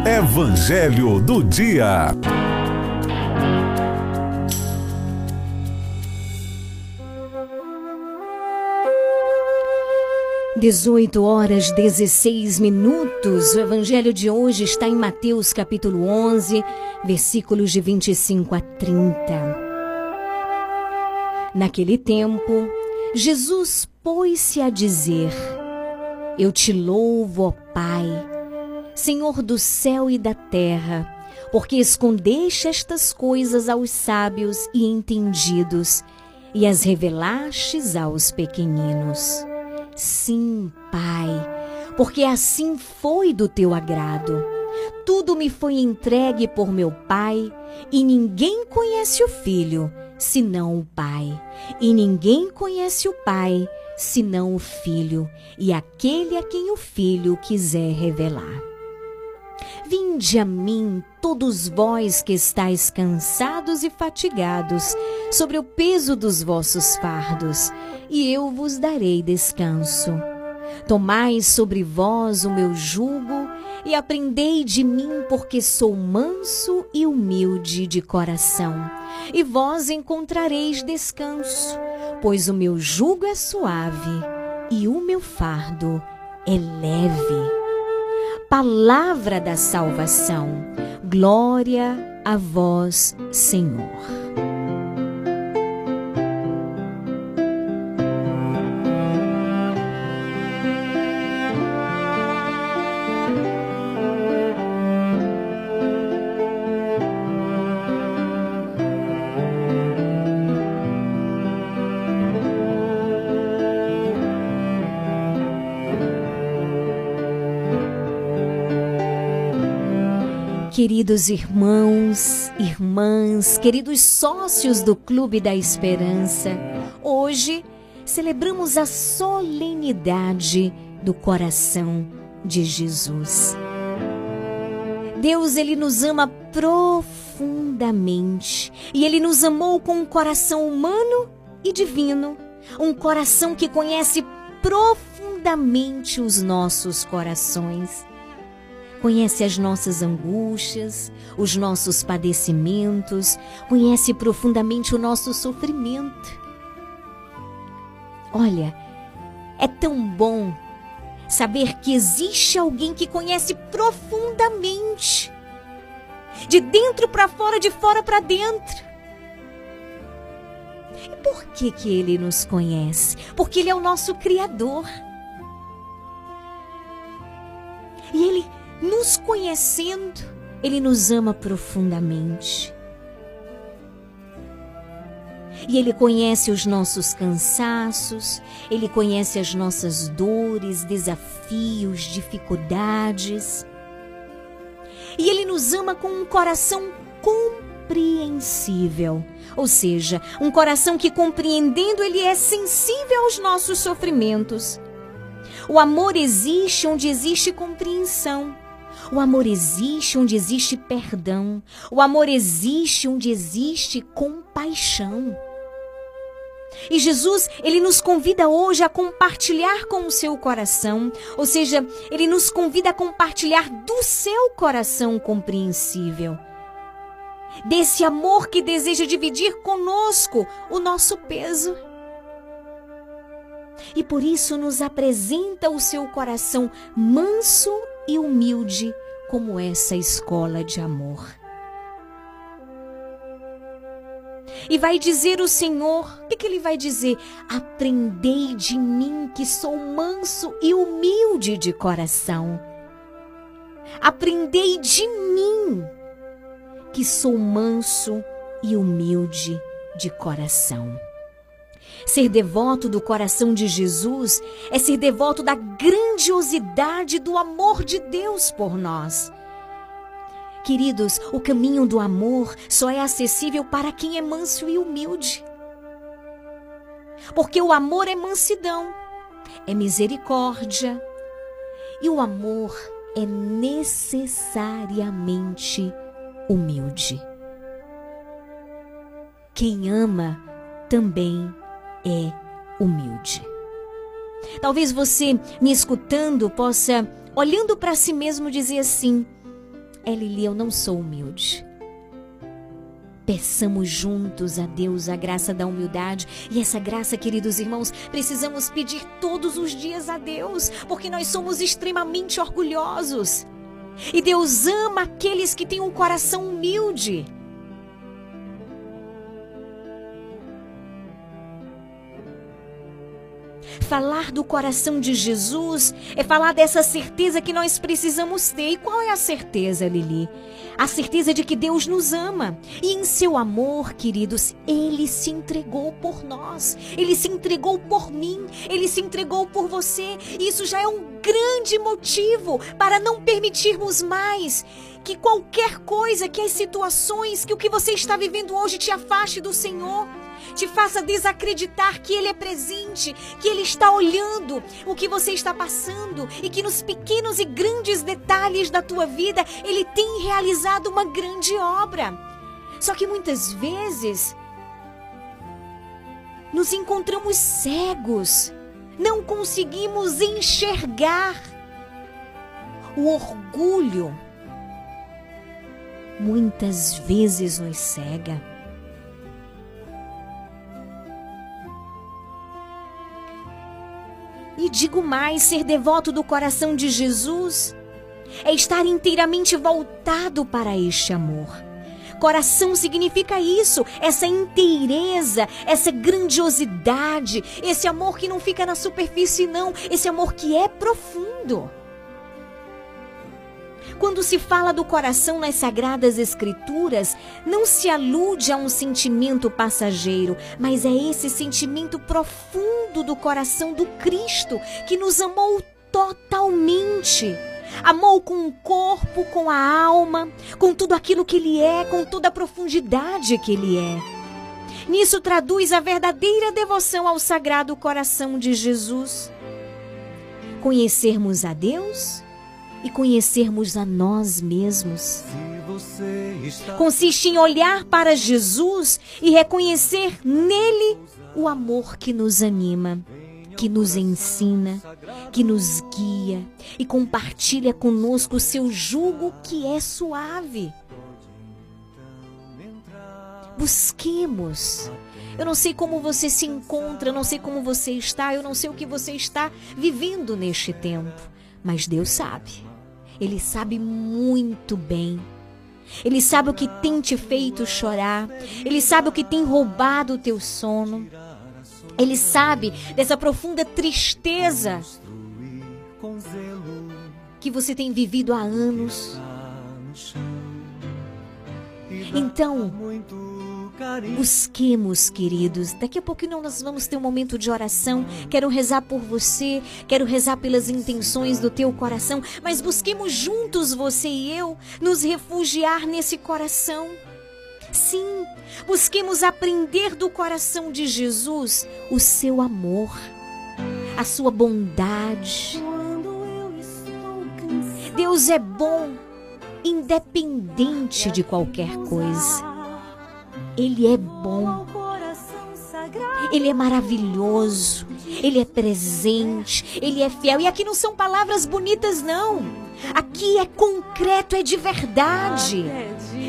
Evangelho do Dia. Dezoito horas 16 minutos. O evangelho de hoje está em Mateus capítulo 11, versículos de 25 a 30. Naquele tempo, Jesus pôs-se a dizer: Eu te louvo, ó Pai, Senhor do céu e da terra, porque escondeste estas coisas aos sábios e entendidos e as revelastes aos pequeninos. Sim, Pai, porque assim foi do teu agrado. Tudo me foi entregue por meu Pai, e ninguém conhece o Filho senão o Pai. E ninguém conhece o Pai senão o Filho, e aquele a quem o Filho quiser revelar. Vinde a mim, todos vós que estáis cansados e fatigados, sobre o peso dos vossos fardos, e eu vos darei descanso. Tomai sobre vós o meu jugo e aprendei de mim, porque sou manso e humilde de coração, e vós encontrareis descanso, pois o meu jugo é suave e o meu fardo é leve. Palavra da salvação. Glória a vós, Senhor. Queridos irmãos, irmãs, queridos sócios do Clube da Esperança, hoje celebramos a solenidade do coração de Jesus. Deus, ele nos ama profundamente e ele nos amou com um coração humano e divino, um coração que conhece profundamente os nossos corações conhece as nossas angústias, os nossos padecimentos, conhece profundamente o nosso sofrimento. Olha, é tão bom saber que existe alguém que conhece profundamente, de dentro para fora, de fora para dentro. E por que que ele nos conhece? Porque ele é o nosso criador. E ele nos conhecendo, ele nos ama profundamente. E Ele conhece os nossos cansaços, Ele conhece as nossas dores, desafios, dificuldades. E Ele nos ama com um coração compreensível. Ou seja, um coração que compreendendo Ele é sensível aos nossos sofrimentos. O amor existe onde existe compreensão. O amor existe onde existe perdão. O amor existe onde existe compaixão. E Jesus, ele nos convida hoje a compartilhar com o seu coração, ou seja, ele nos convida a compartilhar do seu coração compreensível. Desse amor que deseja dividir conosco o nosso peso. E por isso nos apresenta o seu coração manso e humilde como essa escola de amor. E vai dizer o Senhor, o que, que ele vai dizer? Aprendei de mim que sou manso e humilde de coração. Aprendei de mim que sou manso e humilde de coração. Ser devoto do coração de Jesus é ser devoto da grandiosidade do amor de Deus por nós. Queridos, o caminho do amor só é acessível para quem é manso e humilde. Porque o amor é mansidão, é misericórdia. E o amor é necessariamente humilde. Quem ama também é humilde. Talvez você, me escutando, possa, olhando para si mesmo, dizer assim: é Lili, eu não sou humilde. Peçamos juntos a Deus a graça da humildade. E essa graça, queridos irmãos, precisamos pedir todos os dias a Deus, porque nós somos extremamente orgulhosos. E Deus ama aqueles que têm um coração humilde. Falar do coração de Jesus é falar dessa certeza que nós precisamos ter. E qual é a certeza, Lili? A certeza de que Deus nos ama. E em seu amor, queridos, ele se entregou por nós. Ele se entregou por mim. Ele se entregou por você. E isso já é um grande motivo para não permitirmos mais que qualquer coisa, que as situações, que o que você está vivendo hoje te afaste do Senhor te faça desacreditar que Ele é presente, que Ele está olhando o que você está passando e que nos pequenos e grandes detalhes da tua vida Ele tem realizado uma grande obra. Só que muitas vezes nos encontramos cegos, não conseguimos enxergar o orgulho. Muitas vezes nos cega. E digo mais: ser devoto do coração de Jesus é estar inteiramente voltado para este amor. Coração significa isso, essa inteireza, essa grandiosidade, esse amor que não fica na superfície, não, esse amor que é profundo. Quando se fala do coração nas sagradas escrituras, não se alude a um sentimento passageiro, mas é esse sentimento profundo do coração do Cristo que nos amou totalmente. Amou com o corpo, com a alma, com tudo aquilo que ele é, com toda a profundidade que ele é. Nisso traduz a verdadeira devoção ao Sagrado Coração de Jesus. Conhecermos a Deus e conhecermos a nós mesmos. Consiste em olhar para Jesus e reconhecer nele o amor que nos anima, que nos ensina, que nos guia e compartilha conosco o seu jugo que é suave. Busquemos. Eu não sei como você se encontra, eu não sei como você está, eu não sei o que você está vivendo neste tempo, mas Deus sabe. Ele sabe muito bem. Ele sabe o que tem te feito chorar. Ele sabe o que tem roubado o teu sono. Ele sabe dessa profunda tristeza que você tem vivido há anos. Então, busquemos, queridos. Daqui a pouquinho nós vamos ter um momento de oração. Quero rezar por você, quero rezar pelas intenções do teu coração, mas busquemos juntos, você e eu, nos refugiar nesse coração. Sim, busquemos aprender do coração de Jesus o seu amor, a sua bondade. Deus é bom, independente de qualquer coisa. Ele é bom. Ele é maravilhoso. Ele é presente. Ele é fiel. E aqui não são palavras bonitas, não. Aqui é concreto, é de verdade.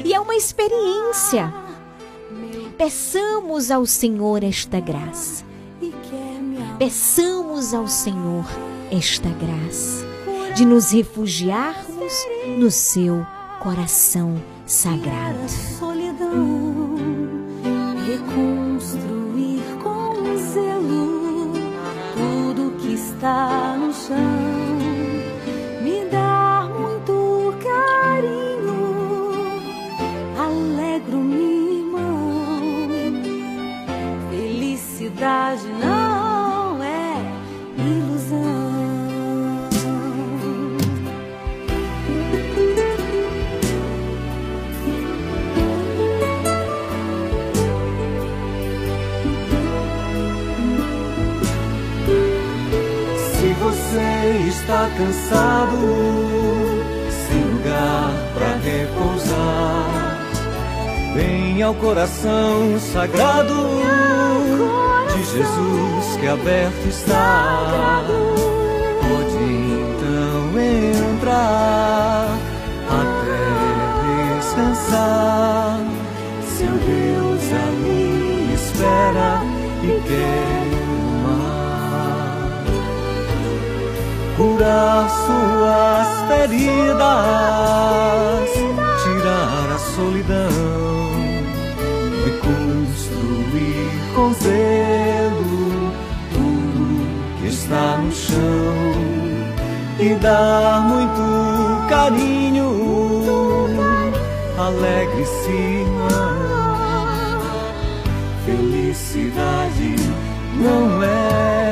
E é uma experiência. Peçamos ao Senhor esta graça. Peçamos ao Senhor esta graça de nos refugiarmos no seu coração sagrado. Reconstruir com zelo tudo que está no chão, me dar muito carinho, alegro minha irmã. Felicidade não cansado, sem lugar para repousar, vem ao coração sagrado de Jesus que aberto está. Pode então entrar até descansar. Seu Deus ali espera e quer curar suas feridas, tirar a solidão, reconstruir com zelo tudo que está no chão e dar muito carinho, alegre-se, irmão. Felicidade não é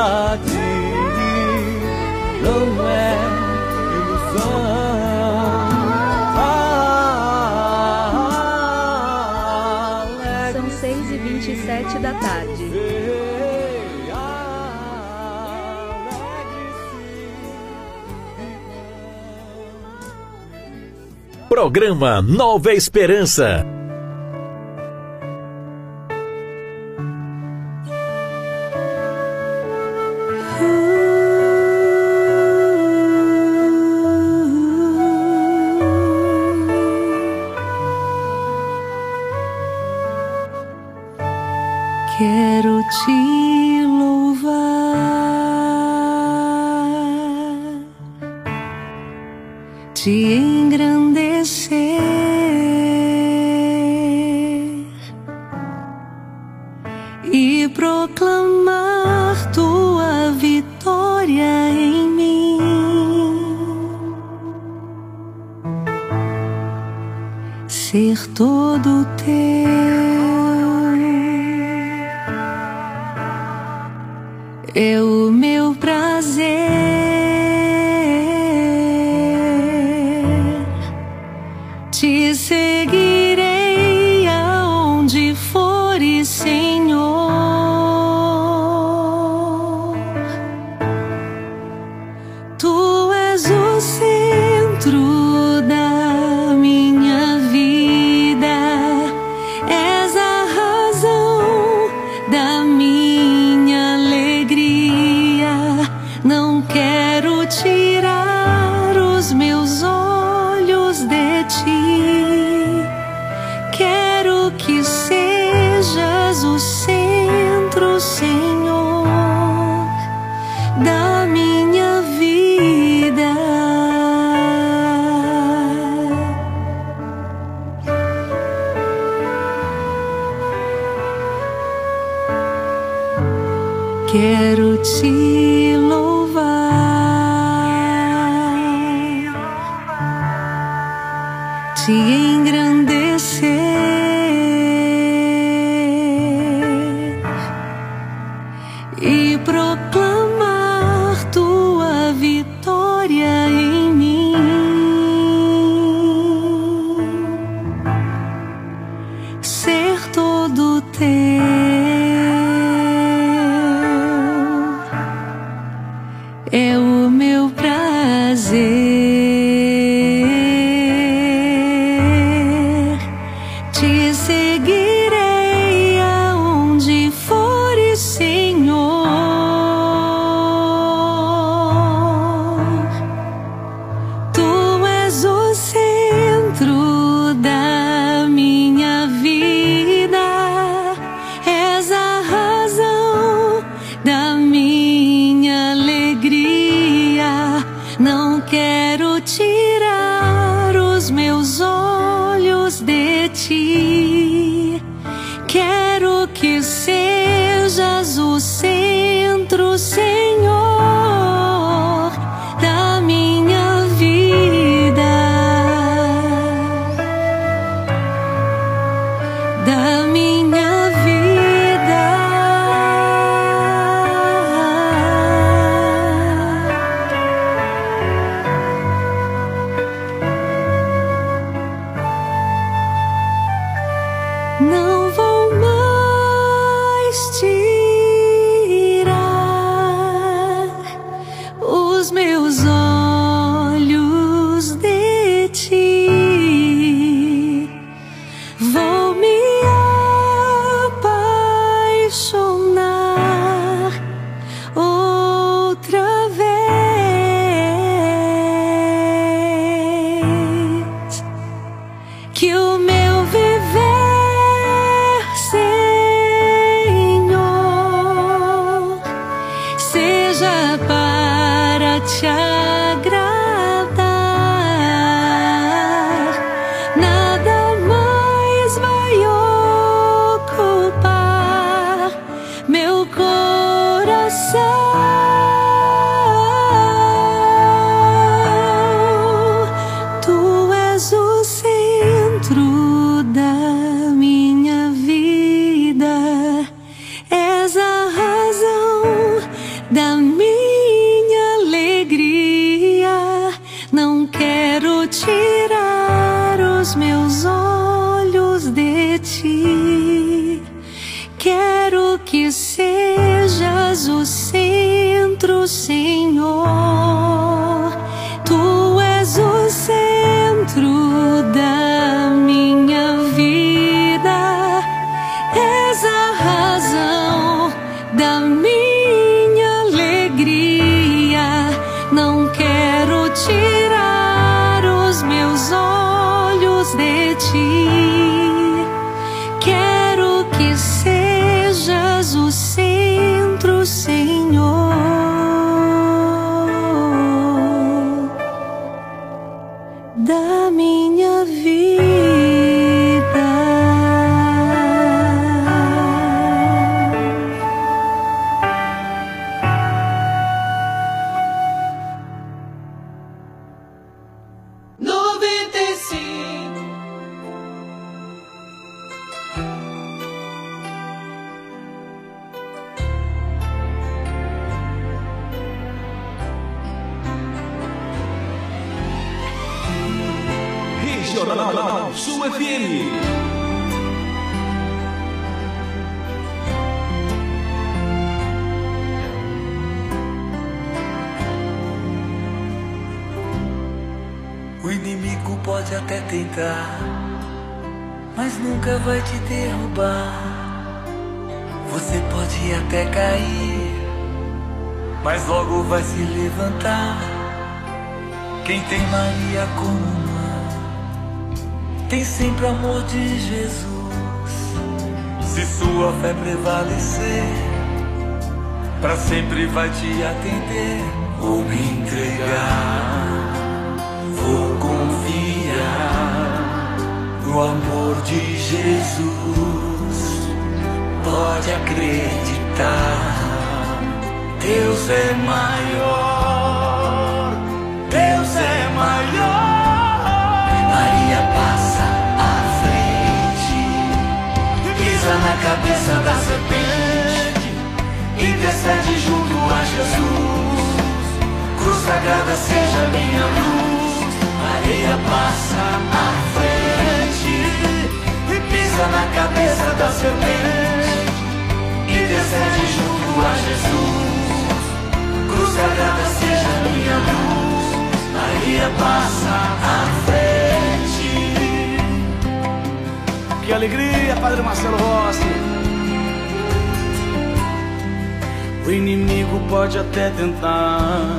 Felicidade não é ilusão. São 6 e 27 da tarde. Programa Nova Esperança. Da sagrada seja minha luz, Maria passa à frente, e pisa na cabeça da serpente, intercede junto a Jesus. Cruz sagrada seja minha luz, Maria passa à frente. Que alegria, Padre Marcelo Rossi. O inimigo pode até tentar,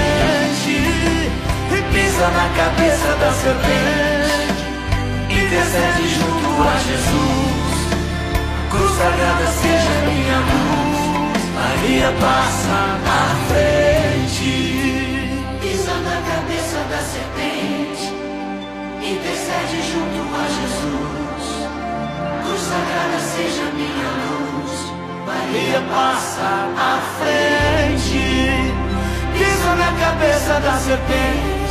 pisa na cabeça da serpente, intercede junto a Jesus. Cruz sagrada seja minha luz, Maria passa à frente, pisa na cabeça da serpente, intercede junto a Jesus. Cruz sagrada seja minha luz, Maria passa à frente, pisa na cabeça da serpente,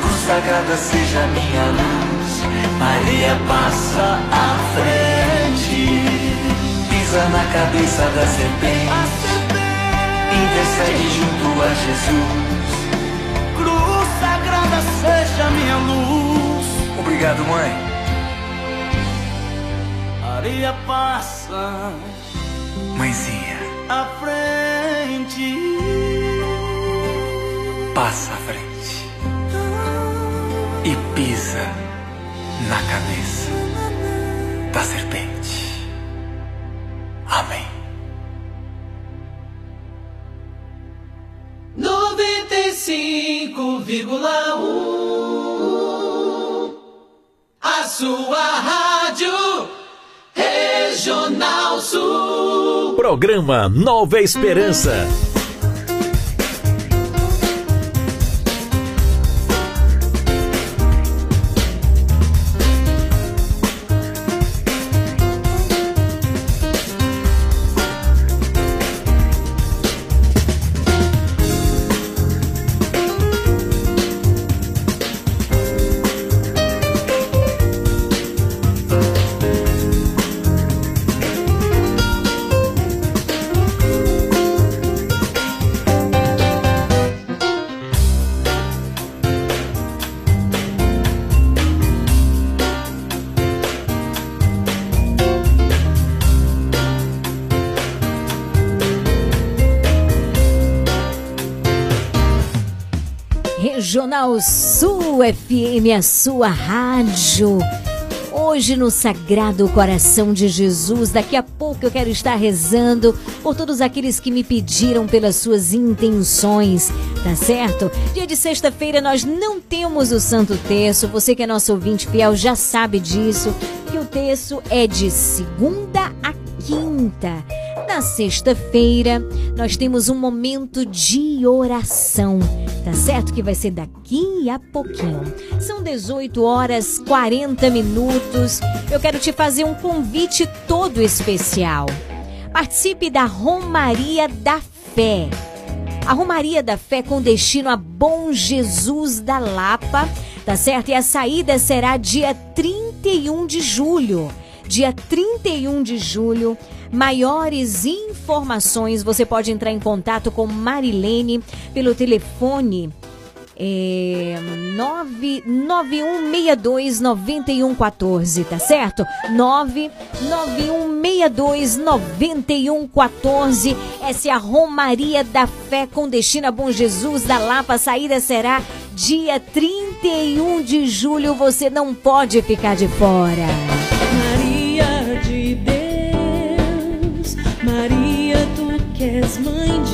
Cruz sagrada seja minha luz, Maria passa à frente, pisa na cabeça da serpente, intercede junto a Jesus. Cruz sagrada seja minha luz. Obrigado, mãe. Maria passa Mãezinha, à frente. passa à frente pisa na cabeça da serpente. Amém. 95,1 A sua rádio Regional Sul. Programa Nova Esperança. Regional Sul FM, a sua rádio. hoje no Sagrado Coração de Jesus. Daqui a pouco eu quero estar rezando por todos aqueles que me pediram pelas suas intenções, tá certo? Dia de sexta-feira nós não temos o Santo Terço. Você que é nosso ouvinte fiel já sabe disso, que o terço é de segunda a quinta. Na sexta-feira, nós temos um momento de oração, tá certo? Que vai ser daqui a pouquinho. São 18 horas 40 minutos. Eu quero te fazer um convite todo especial. Participe da Romaria da Fé. A Romaria da Fé com destino a Bom Jesus da Lapa, tá certo? E a saída será dia 31 de julho. Dia 31 de julho, Maiores informações, você pode entrar em contato com Marilene pelo telefone é, 991629114, tá certo? 991629114. Essa é a Romaria da Fé com destino a Bom Jesus da Lapa. A saída será dia 31 de julho. Você não pode ficar de fora. És mãe de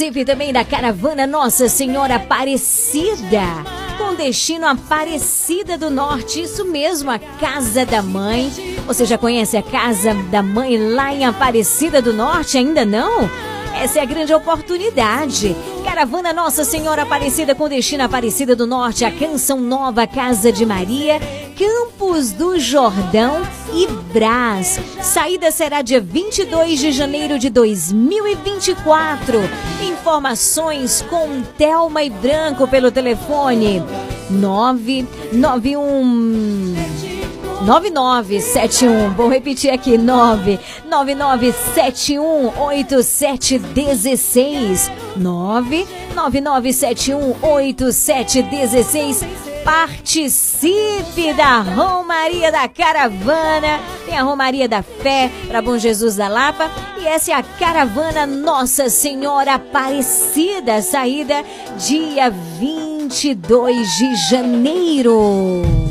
Participe também da caravana Nossa Senhora Aparecida, com destino Aparecida do Norte, isso mesmo, a Casa da Mãe. Você já conhece a Casa da Mãe lá em Aparecida do Norte? Ainda não? Essa é a grande oportunidade. Caravana Nossa Senhora Aparecida com destino Aparecida do Norte, a Canção Nova Casa de Maria, Campos do Jordão e Brás. Saída será dia 22 de janeiro de 2024. Informações com Telma e Branco pelo telefone 991 9971. Vou repetir aqui: 999718716. 999718716. Participe da Romaria da Caravana. Tem a Romaria da Fé para Bom Jesus da Lapa. E essa é a Caravana Nossa Senhora Aparecida. Saída dia 22 de janeiro.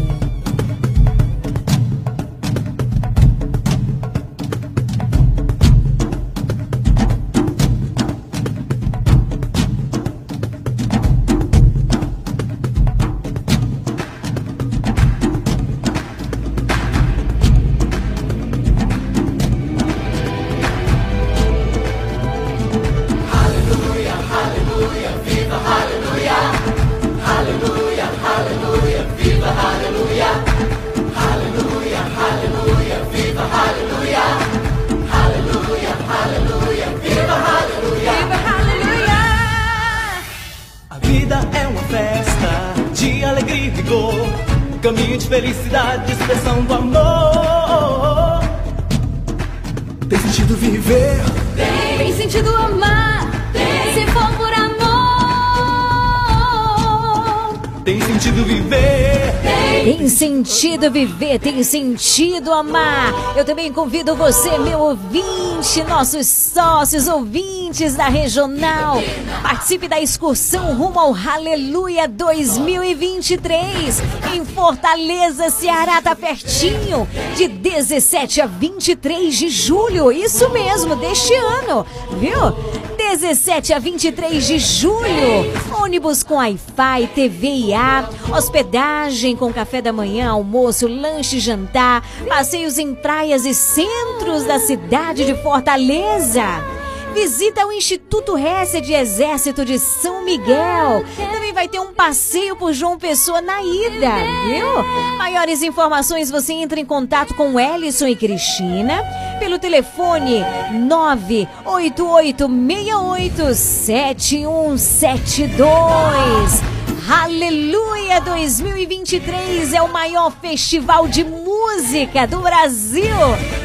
Sentido viver, tem sentido amar. Eu também convido você, meu ouvinte, nossos sócios ouvintes da regional. Participe da excursão rumo ao Aleluia 2023 em Fortaleza, Ceará, tá pertinho, de 17 a 23 de julho. Isso mesmo, deste ano, viu? 17 a 23 de julho. Ônibus com Wi-Fi, TV e A, hospedagem com café da manhã, almoço, lanche jantar, passeios em praias e centros da cidade de Fortaleza. Visita o Instituto Hesse de Exército de São Miguel. Também vai ter um passeio por João Pessoa na ida, viu? Maiores informações você entra em contato com Ellison e Cristina pelo telefone 988687172. Aleluia 2023 é o maior festival de música do Brasil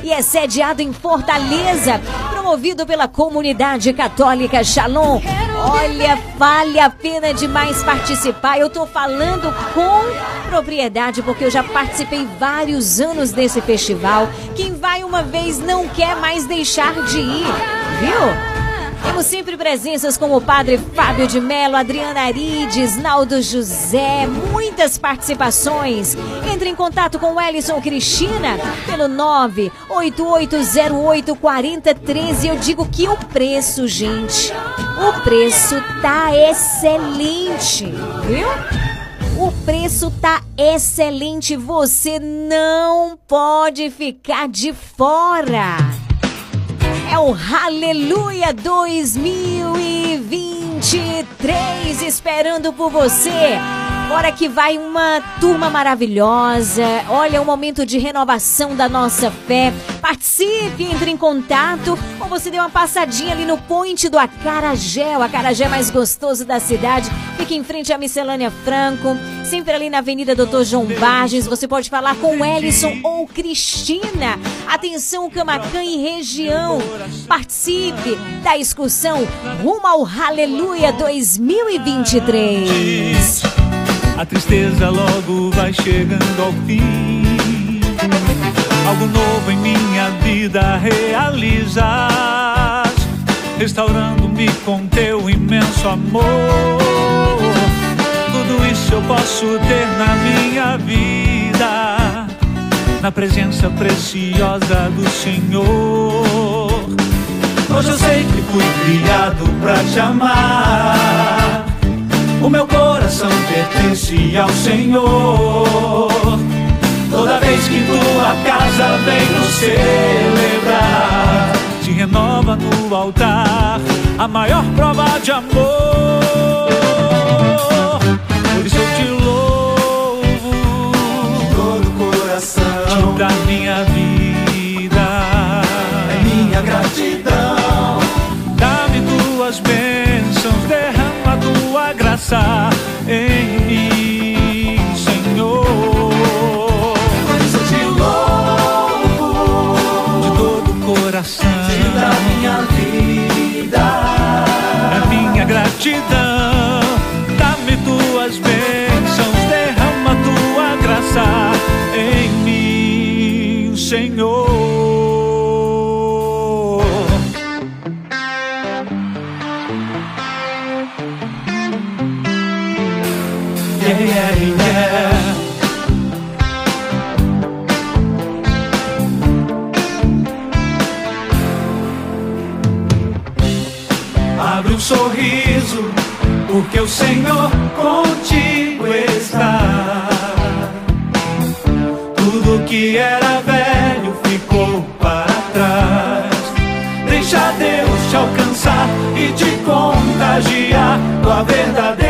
e é sediado em Fortaleza, promovido pela comunidade católica Shalom. Olha, vale a pena demais participar. Eu tô falando com propriedade porque eu já participei vários anos desse festival. Quem vai uma vez não quer mais deixar de ir, viu? Temos sempre presenças como o padre Fábio de Mello, Adriana Arides, Naldo José, muitas participações. Entre em contato com Ellison Cristina pelo 988084013. Eu digo que o preço, gente, o preço tá excelente, viu? O preço tá excelente, você não pode ficar de fora. É o Aleluia 2023 esperando por você. Hora que vai uma turma maravilhosa. Olha, um momento de renovação da nossa fé. Participe, entre em contato ou você dê uma passadinha ali no Point do Acarajé, o Acarajé mais gostoso da cidade. Fica em frente à Miscelânea Franco, sempre ali na Avenida Doutor João Barges. Você pode falar com Ellison ou Cristina. Atenção, Camacan e região. Participe da excursão rumo ao Aleluia 2023. A tristeza logo vai chegando ao fim. Algo novo em minha vida realizas, restaurando-me com teu imenso amor. Tudo isso eu posso ter na minha vida, na presença preciosa do Senhor. Hoje eu sei que fui criado pra te amar. O meu coração pertence ao Senhor. Toda vez que tua casa vem nos celebrar, te renova no altar a maior prova de amor. Por isso eu te louvo de todo coração, da minha vida, é minha gratidão. Graça em mim, Senhor contigo está. Tudo que era velho ficou para trás. Deixa Deus te alcançar e te contagiar com a verdadeira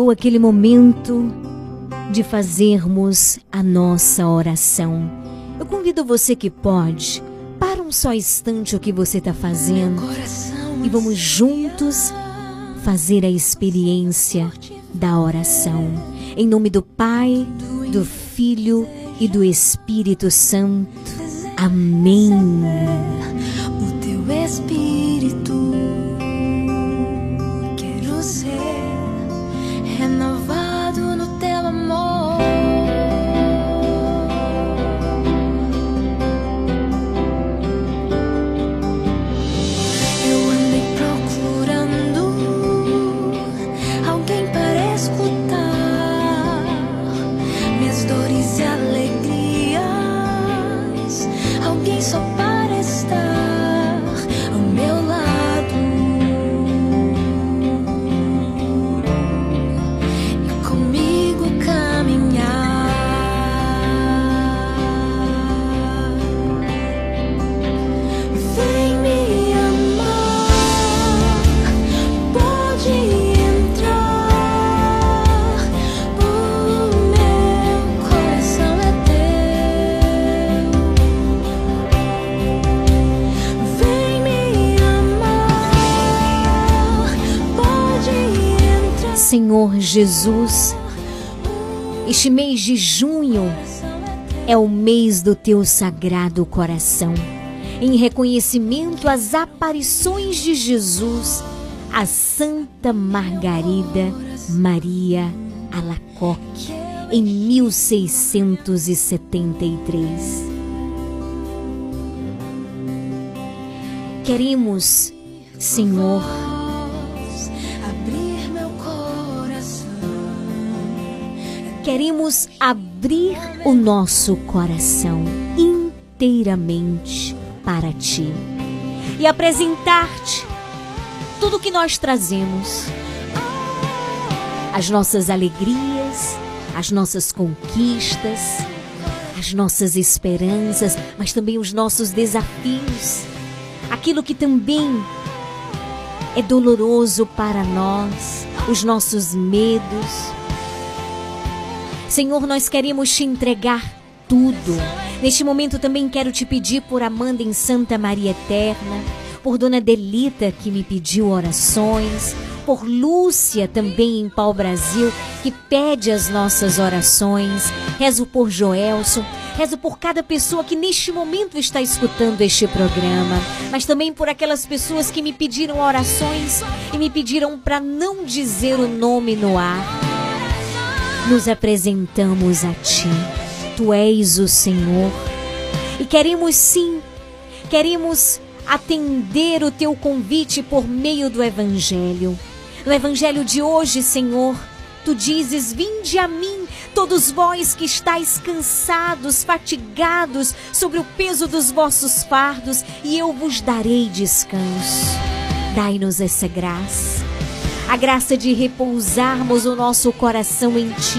chegou aquele momento de fazermos a nossa oração. Eu convido você que pode, para um só instante o que você está fazendo e vamos juntos fazer a experiência da oração. Em nome do Pai, do Filho e do Espírito Santo. Amém. O teu Espírito. Senhor Jesus. Este mês de junho é o mês do teu sagrado coração. Em reconhecimento às aparições de Jesus, a Santa Margarida Maria Alacoque, em 1673. Queremos, Senhor, queremos abrir o nosso coração inteiramente para Ti e apresentar-te tudo o que nós trazemos, as nossas alegrias, as nossas conquistas, as nossas esperanças, mas também os nossos desafios, aquilo que também é doloroso para nós, os nossos medos. Senhor, nós queremos te entregar tudo. Neste momento também quero te pedir por Amanda em Santa Maria Eterna, por Dona Delita que me pediu orações, por Lúcia também em Pau Brasil que pede as nossas orações. Rezo por Joelson, rezo por cada pessoa que neste momento está escutando este programa, mas também por aquelas pessoas que me pediram orações e me pediram para não dizer o nome no ar. Nos apresentamos a Ti. Tu és o Senhor. E queremos sim, queremos atender o teu convite por meio do Evangelho. No Evangelho de hoje, Senhor, tu dizes: Vinde a mim, todos vós que estáis cansados, fatigados sobre o peso dos vossos fardos, e eu vos darei descanso. Dai-nos essa graça, a graça de repousarmos o nosso coração em ti,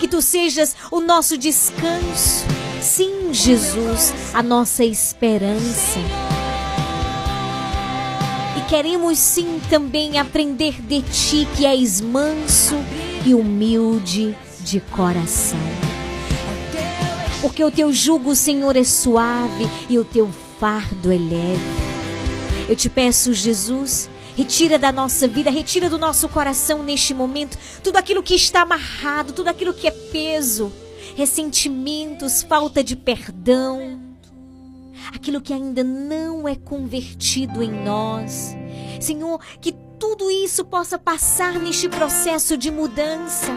que tu sejas o nosso descanso. Sim, Jesus, a nossa esperança. Queremos sim também aprender de ti, que és manso e humilde de coração. Porque o teu jugo, Senhor, é suave e o teu fardo é leve. Eu te peço, Jesus, retira da nossa vida, retira do nosso coração neste momento tudo aquilo que está amarrado, tudo aquilo que é peso, ressentimentos, falta de perdão aquilo que ainda não é convertido em nós. Senhor, que tudo isso possa passar neste processo de mudança.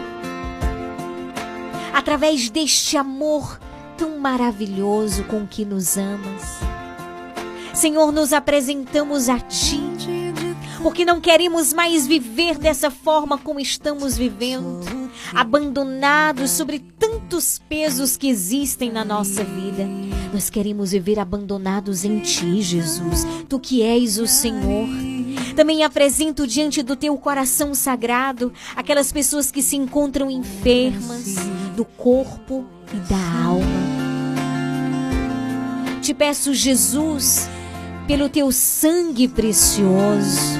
Através deste amor tão maravilhoso com que nos amas. Senhor, nos apresentamos a Ti, porque não queremos mais viver dessa forma como estamos vivendo, abandonados sobre tantos pesos que existem na nossa vida. Nós queremos viver abandonados em Ti, Jesus, Tu que és o Senhor. Também apresento diante do Teu coração sagrado aquelas pessoas que se encontram enfermas do corpo e da alma. Te peço, Jesus, pelo Teu sangue precioso,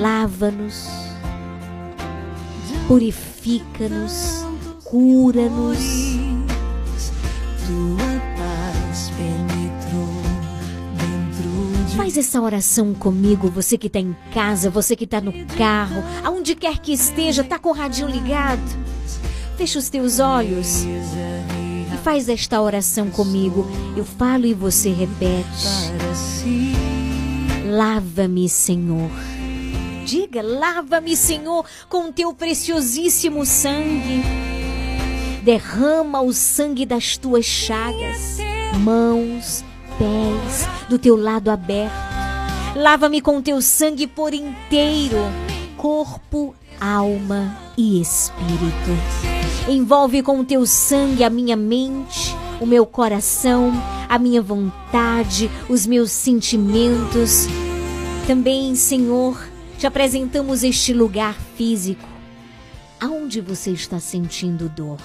lava-nos, purifica-nos, cura-nos Faz essa oração comigo, você que está em casa, você que está no carro, aonde quer que esteja, tá com o radinho ligado. Fecha os teus olhos e faz esta oração comigo. Eu falo e você repete. Lava-me, Senhor. Diga, lava-me, Senhor, com teu preciosíssimo sangue derrama o sangue das tuas chagas, mãos, pés, do teu lado aberto. Lava-me com teu sangue por inteiro, corpo, alma e espírito. Envolve com teu sangue a minha mente, o meu coração, a minha vontade, os meus sentimentos. Também, Senhor, te apresentamos este lugar físico. Aonde você está sentindo dor?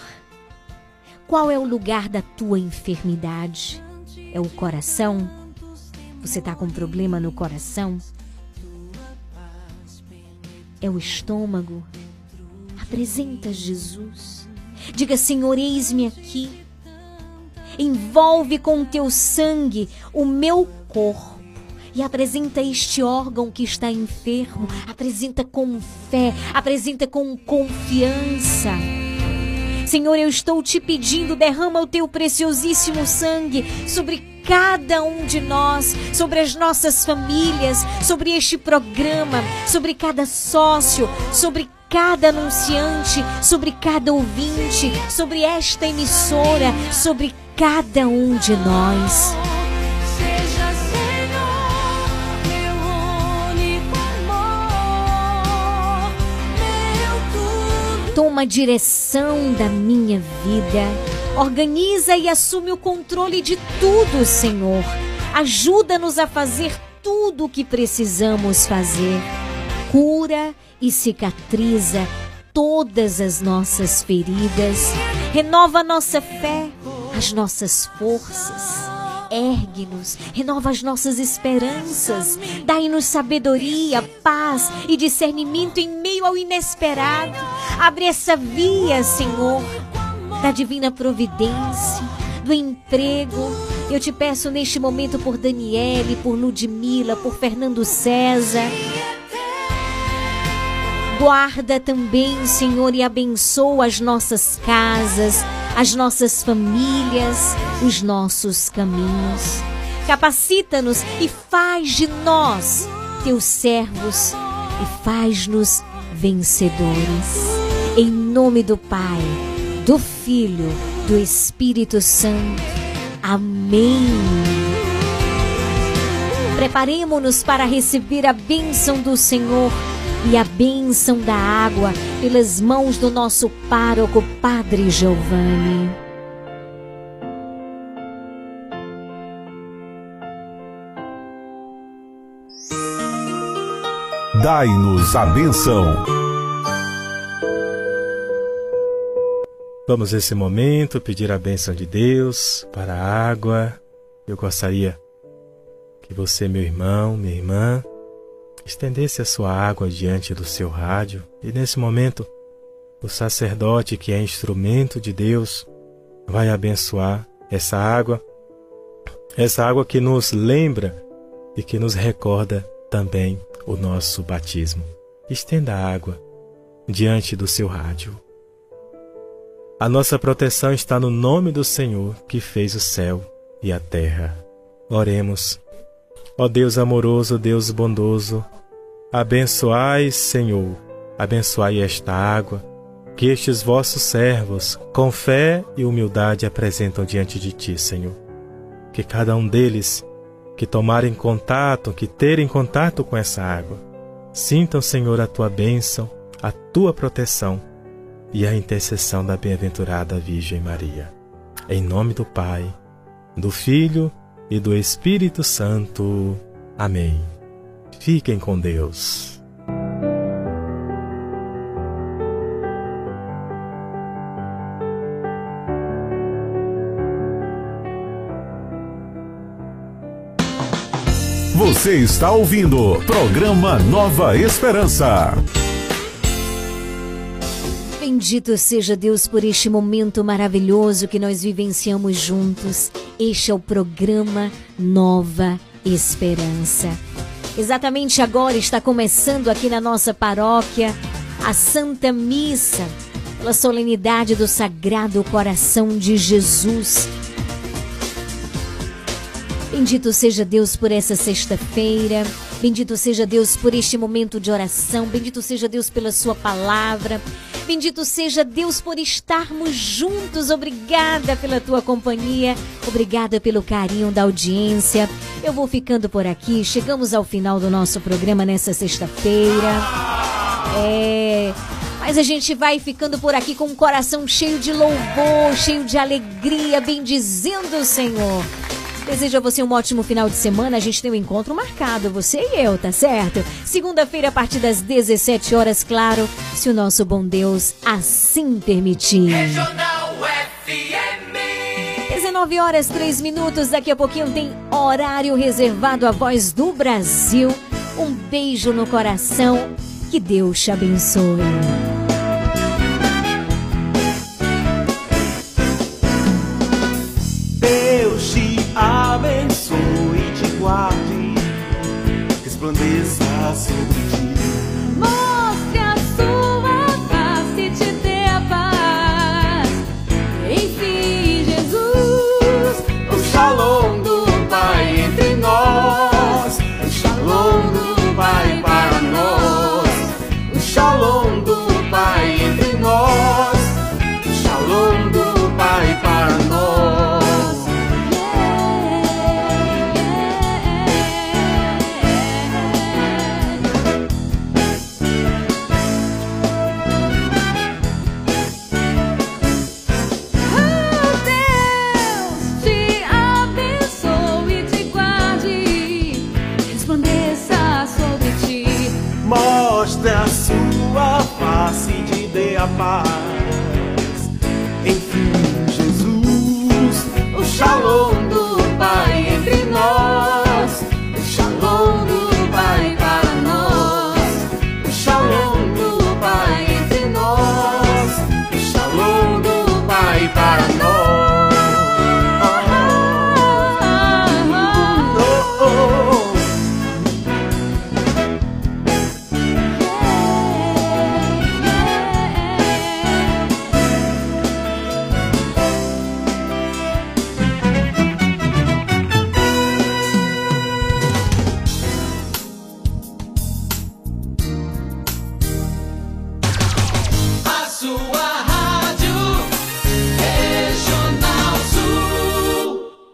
Qual é o lugar da tua enfermidade? É o coração? Você está com problema no coração? É o estômago? Apresenta Jesus. Diga, Senhor, eis-me aqui. Envolve com teu sangue o meu corpo e apresenta este órgão que está enfermo. Apresenta com fé, apresenta com confiança. Senhor, eu estou te pedindo, derrama o teu preciosíssimo sangue sobre cada um de nós, sobre as nossas famílias, sobre este programa, sobre cada sócio, sobre cada anunciante, sobre cada ouvinte, sobre esta emissora, sobre cada um de nós. Toma a direção da minha vida. Organiza e assume o controle de tudo, Senhor. Ajuda-nos a fazer tudo o que precisamos fazer. Cura e cicatriza todas as nossas feridas. Renova nossa fé, as nossas forças ergue-nos, renova as nossas esperanças, dai-nos sabedoria, paz e discernimento em meio ao inesperado. Abre essa via, Senhor, da divina providência, do emprego. Eu te peço neste momento por Daniele, por Ludmila, por Fernando César. Guarda também, Senhor, e abençoa as nossas casas, as nossas famílias, os nossos caminhos. Capacita-nos e faz de nós teus servos e faz-nos vencedores. Em nome do Pai, do Filho, do Espírito Santo. Amém. Preparemos-nos para receber a bênção do Senhor e a bênção da água pelas mãos do nosso pároco, Padre Giovanni. Dai-nos a benção. Vamos nesse momento pedir a bênção de Deus para a água. Eu gostaria que você, meu irmão, minha irmã, estendesse a sua água diante do seu rádio e nesse momento o sacerdote que é instrumento de Deus vai abençoar essa água, essa água que nos lembra e que nos recorda também o nosso batismo. Estenda a água diante do seu rádio. A nossa proteção está no nome do Senhor que fez o céu e a terra. Oremos. Ó Deus amoroso, Deus bondoso, abençoai, Senhor, abençoai esta água que estes vossos servos, com fé e humildade, apresentam diante de ti, Senhor. Que cada um deles que tomarem contato, que terem contato com essa água, sintam, Senhor, a tua bênção, a tua proteção e a intercessão da bem-aventurada Virgem Maria. Em nome do Pai, do Filho e do Espírito Santo. Amém. Fiquem com Deus. Você está ouvindo programa Nova Esperança. Bendito seja Deus por este momento maravilhoso que nós vivenciamos juntos. Este é o programa Nova Esperança. Exatamente agora está começando aqui na nossa paróquia a Santa Missa, pela solenidade do Sagrado Coração de Jesus. Bendito seja Deus por essa sexta-feira. Bendito seja Deus por este momento de oração. Bendito seja Deus pela Sua palavra. Bendito seja Deus por estarmos juntos. Obrigada pela tua companhia. Obrigada pelo carinho da audiência. Eu vou ficando por aqui. Chegamos ao final do nosso programa nessa sexta-feira. É. Mas a gente vai ficando por aqui com um coração cheio de louvor, cheio de alegria, bendizendo o Senhor. Desejo a você um ótimo final de semana. A gente tem um encontro marcado, você e eu, tá certo? Segunda-feira, a partir das 17 horas, claro, se o nosso bom Deus assim permitir. Regional FM. 19 horas 3 minutos. Daqui a pouquinho tem horário reservado à voz do Brasil. Um beijo no coração. Que Deus te abençoe. Resplandeça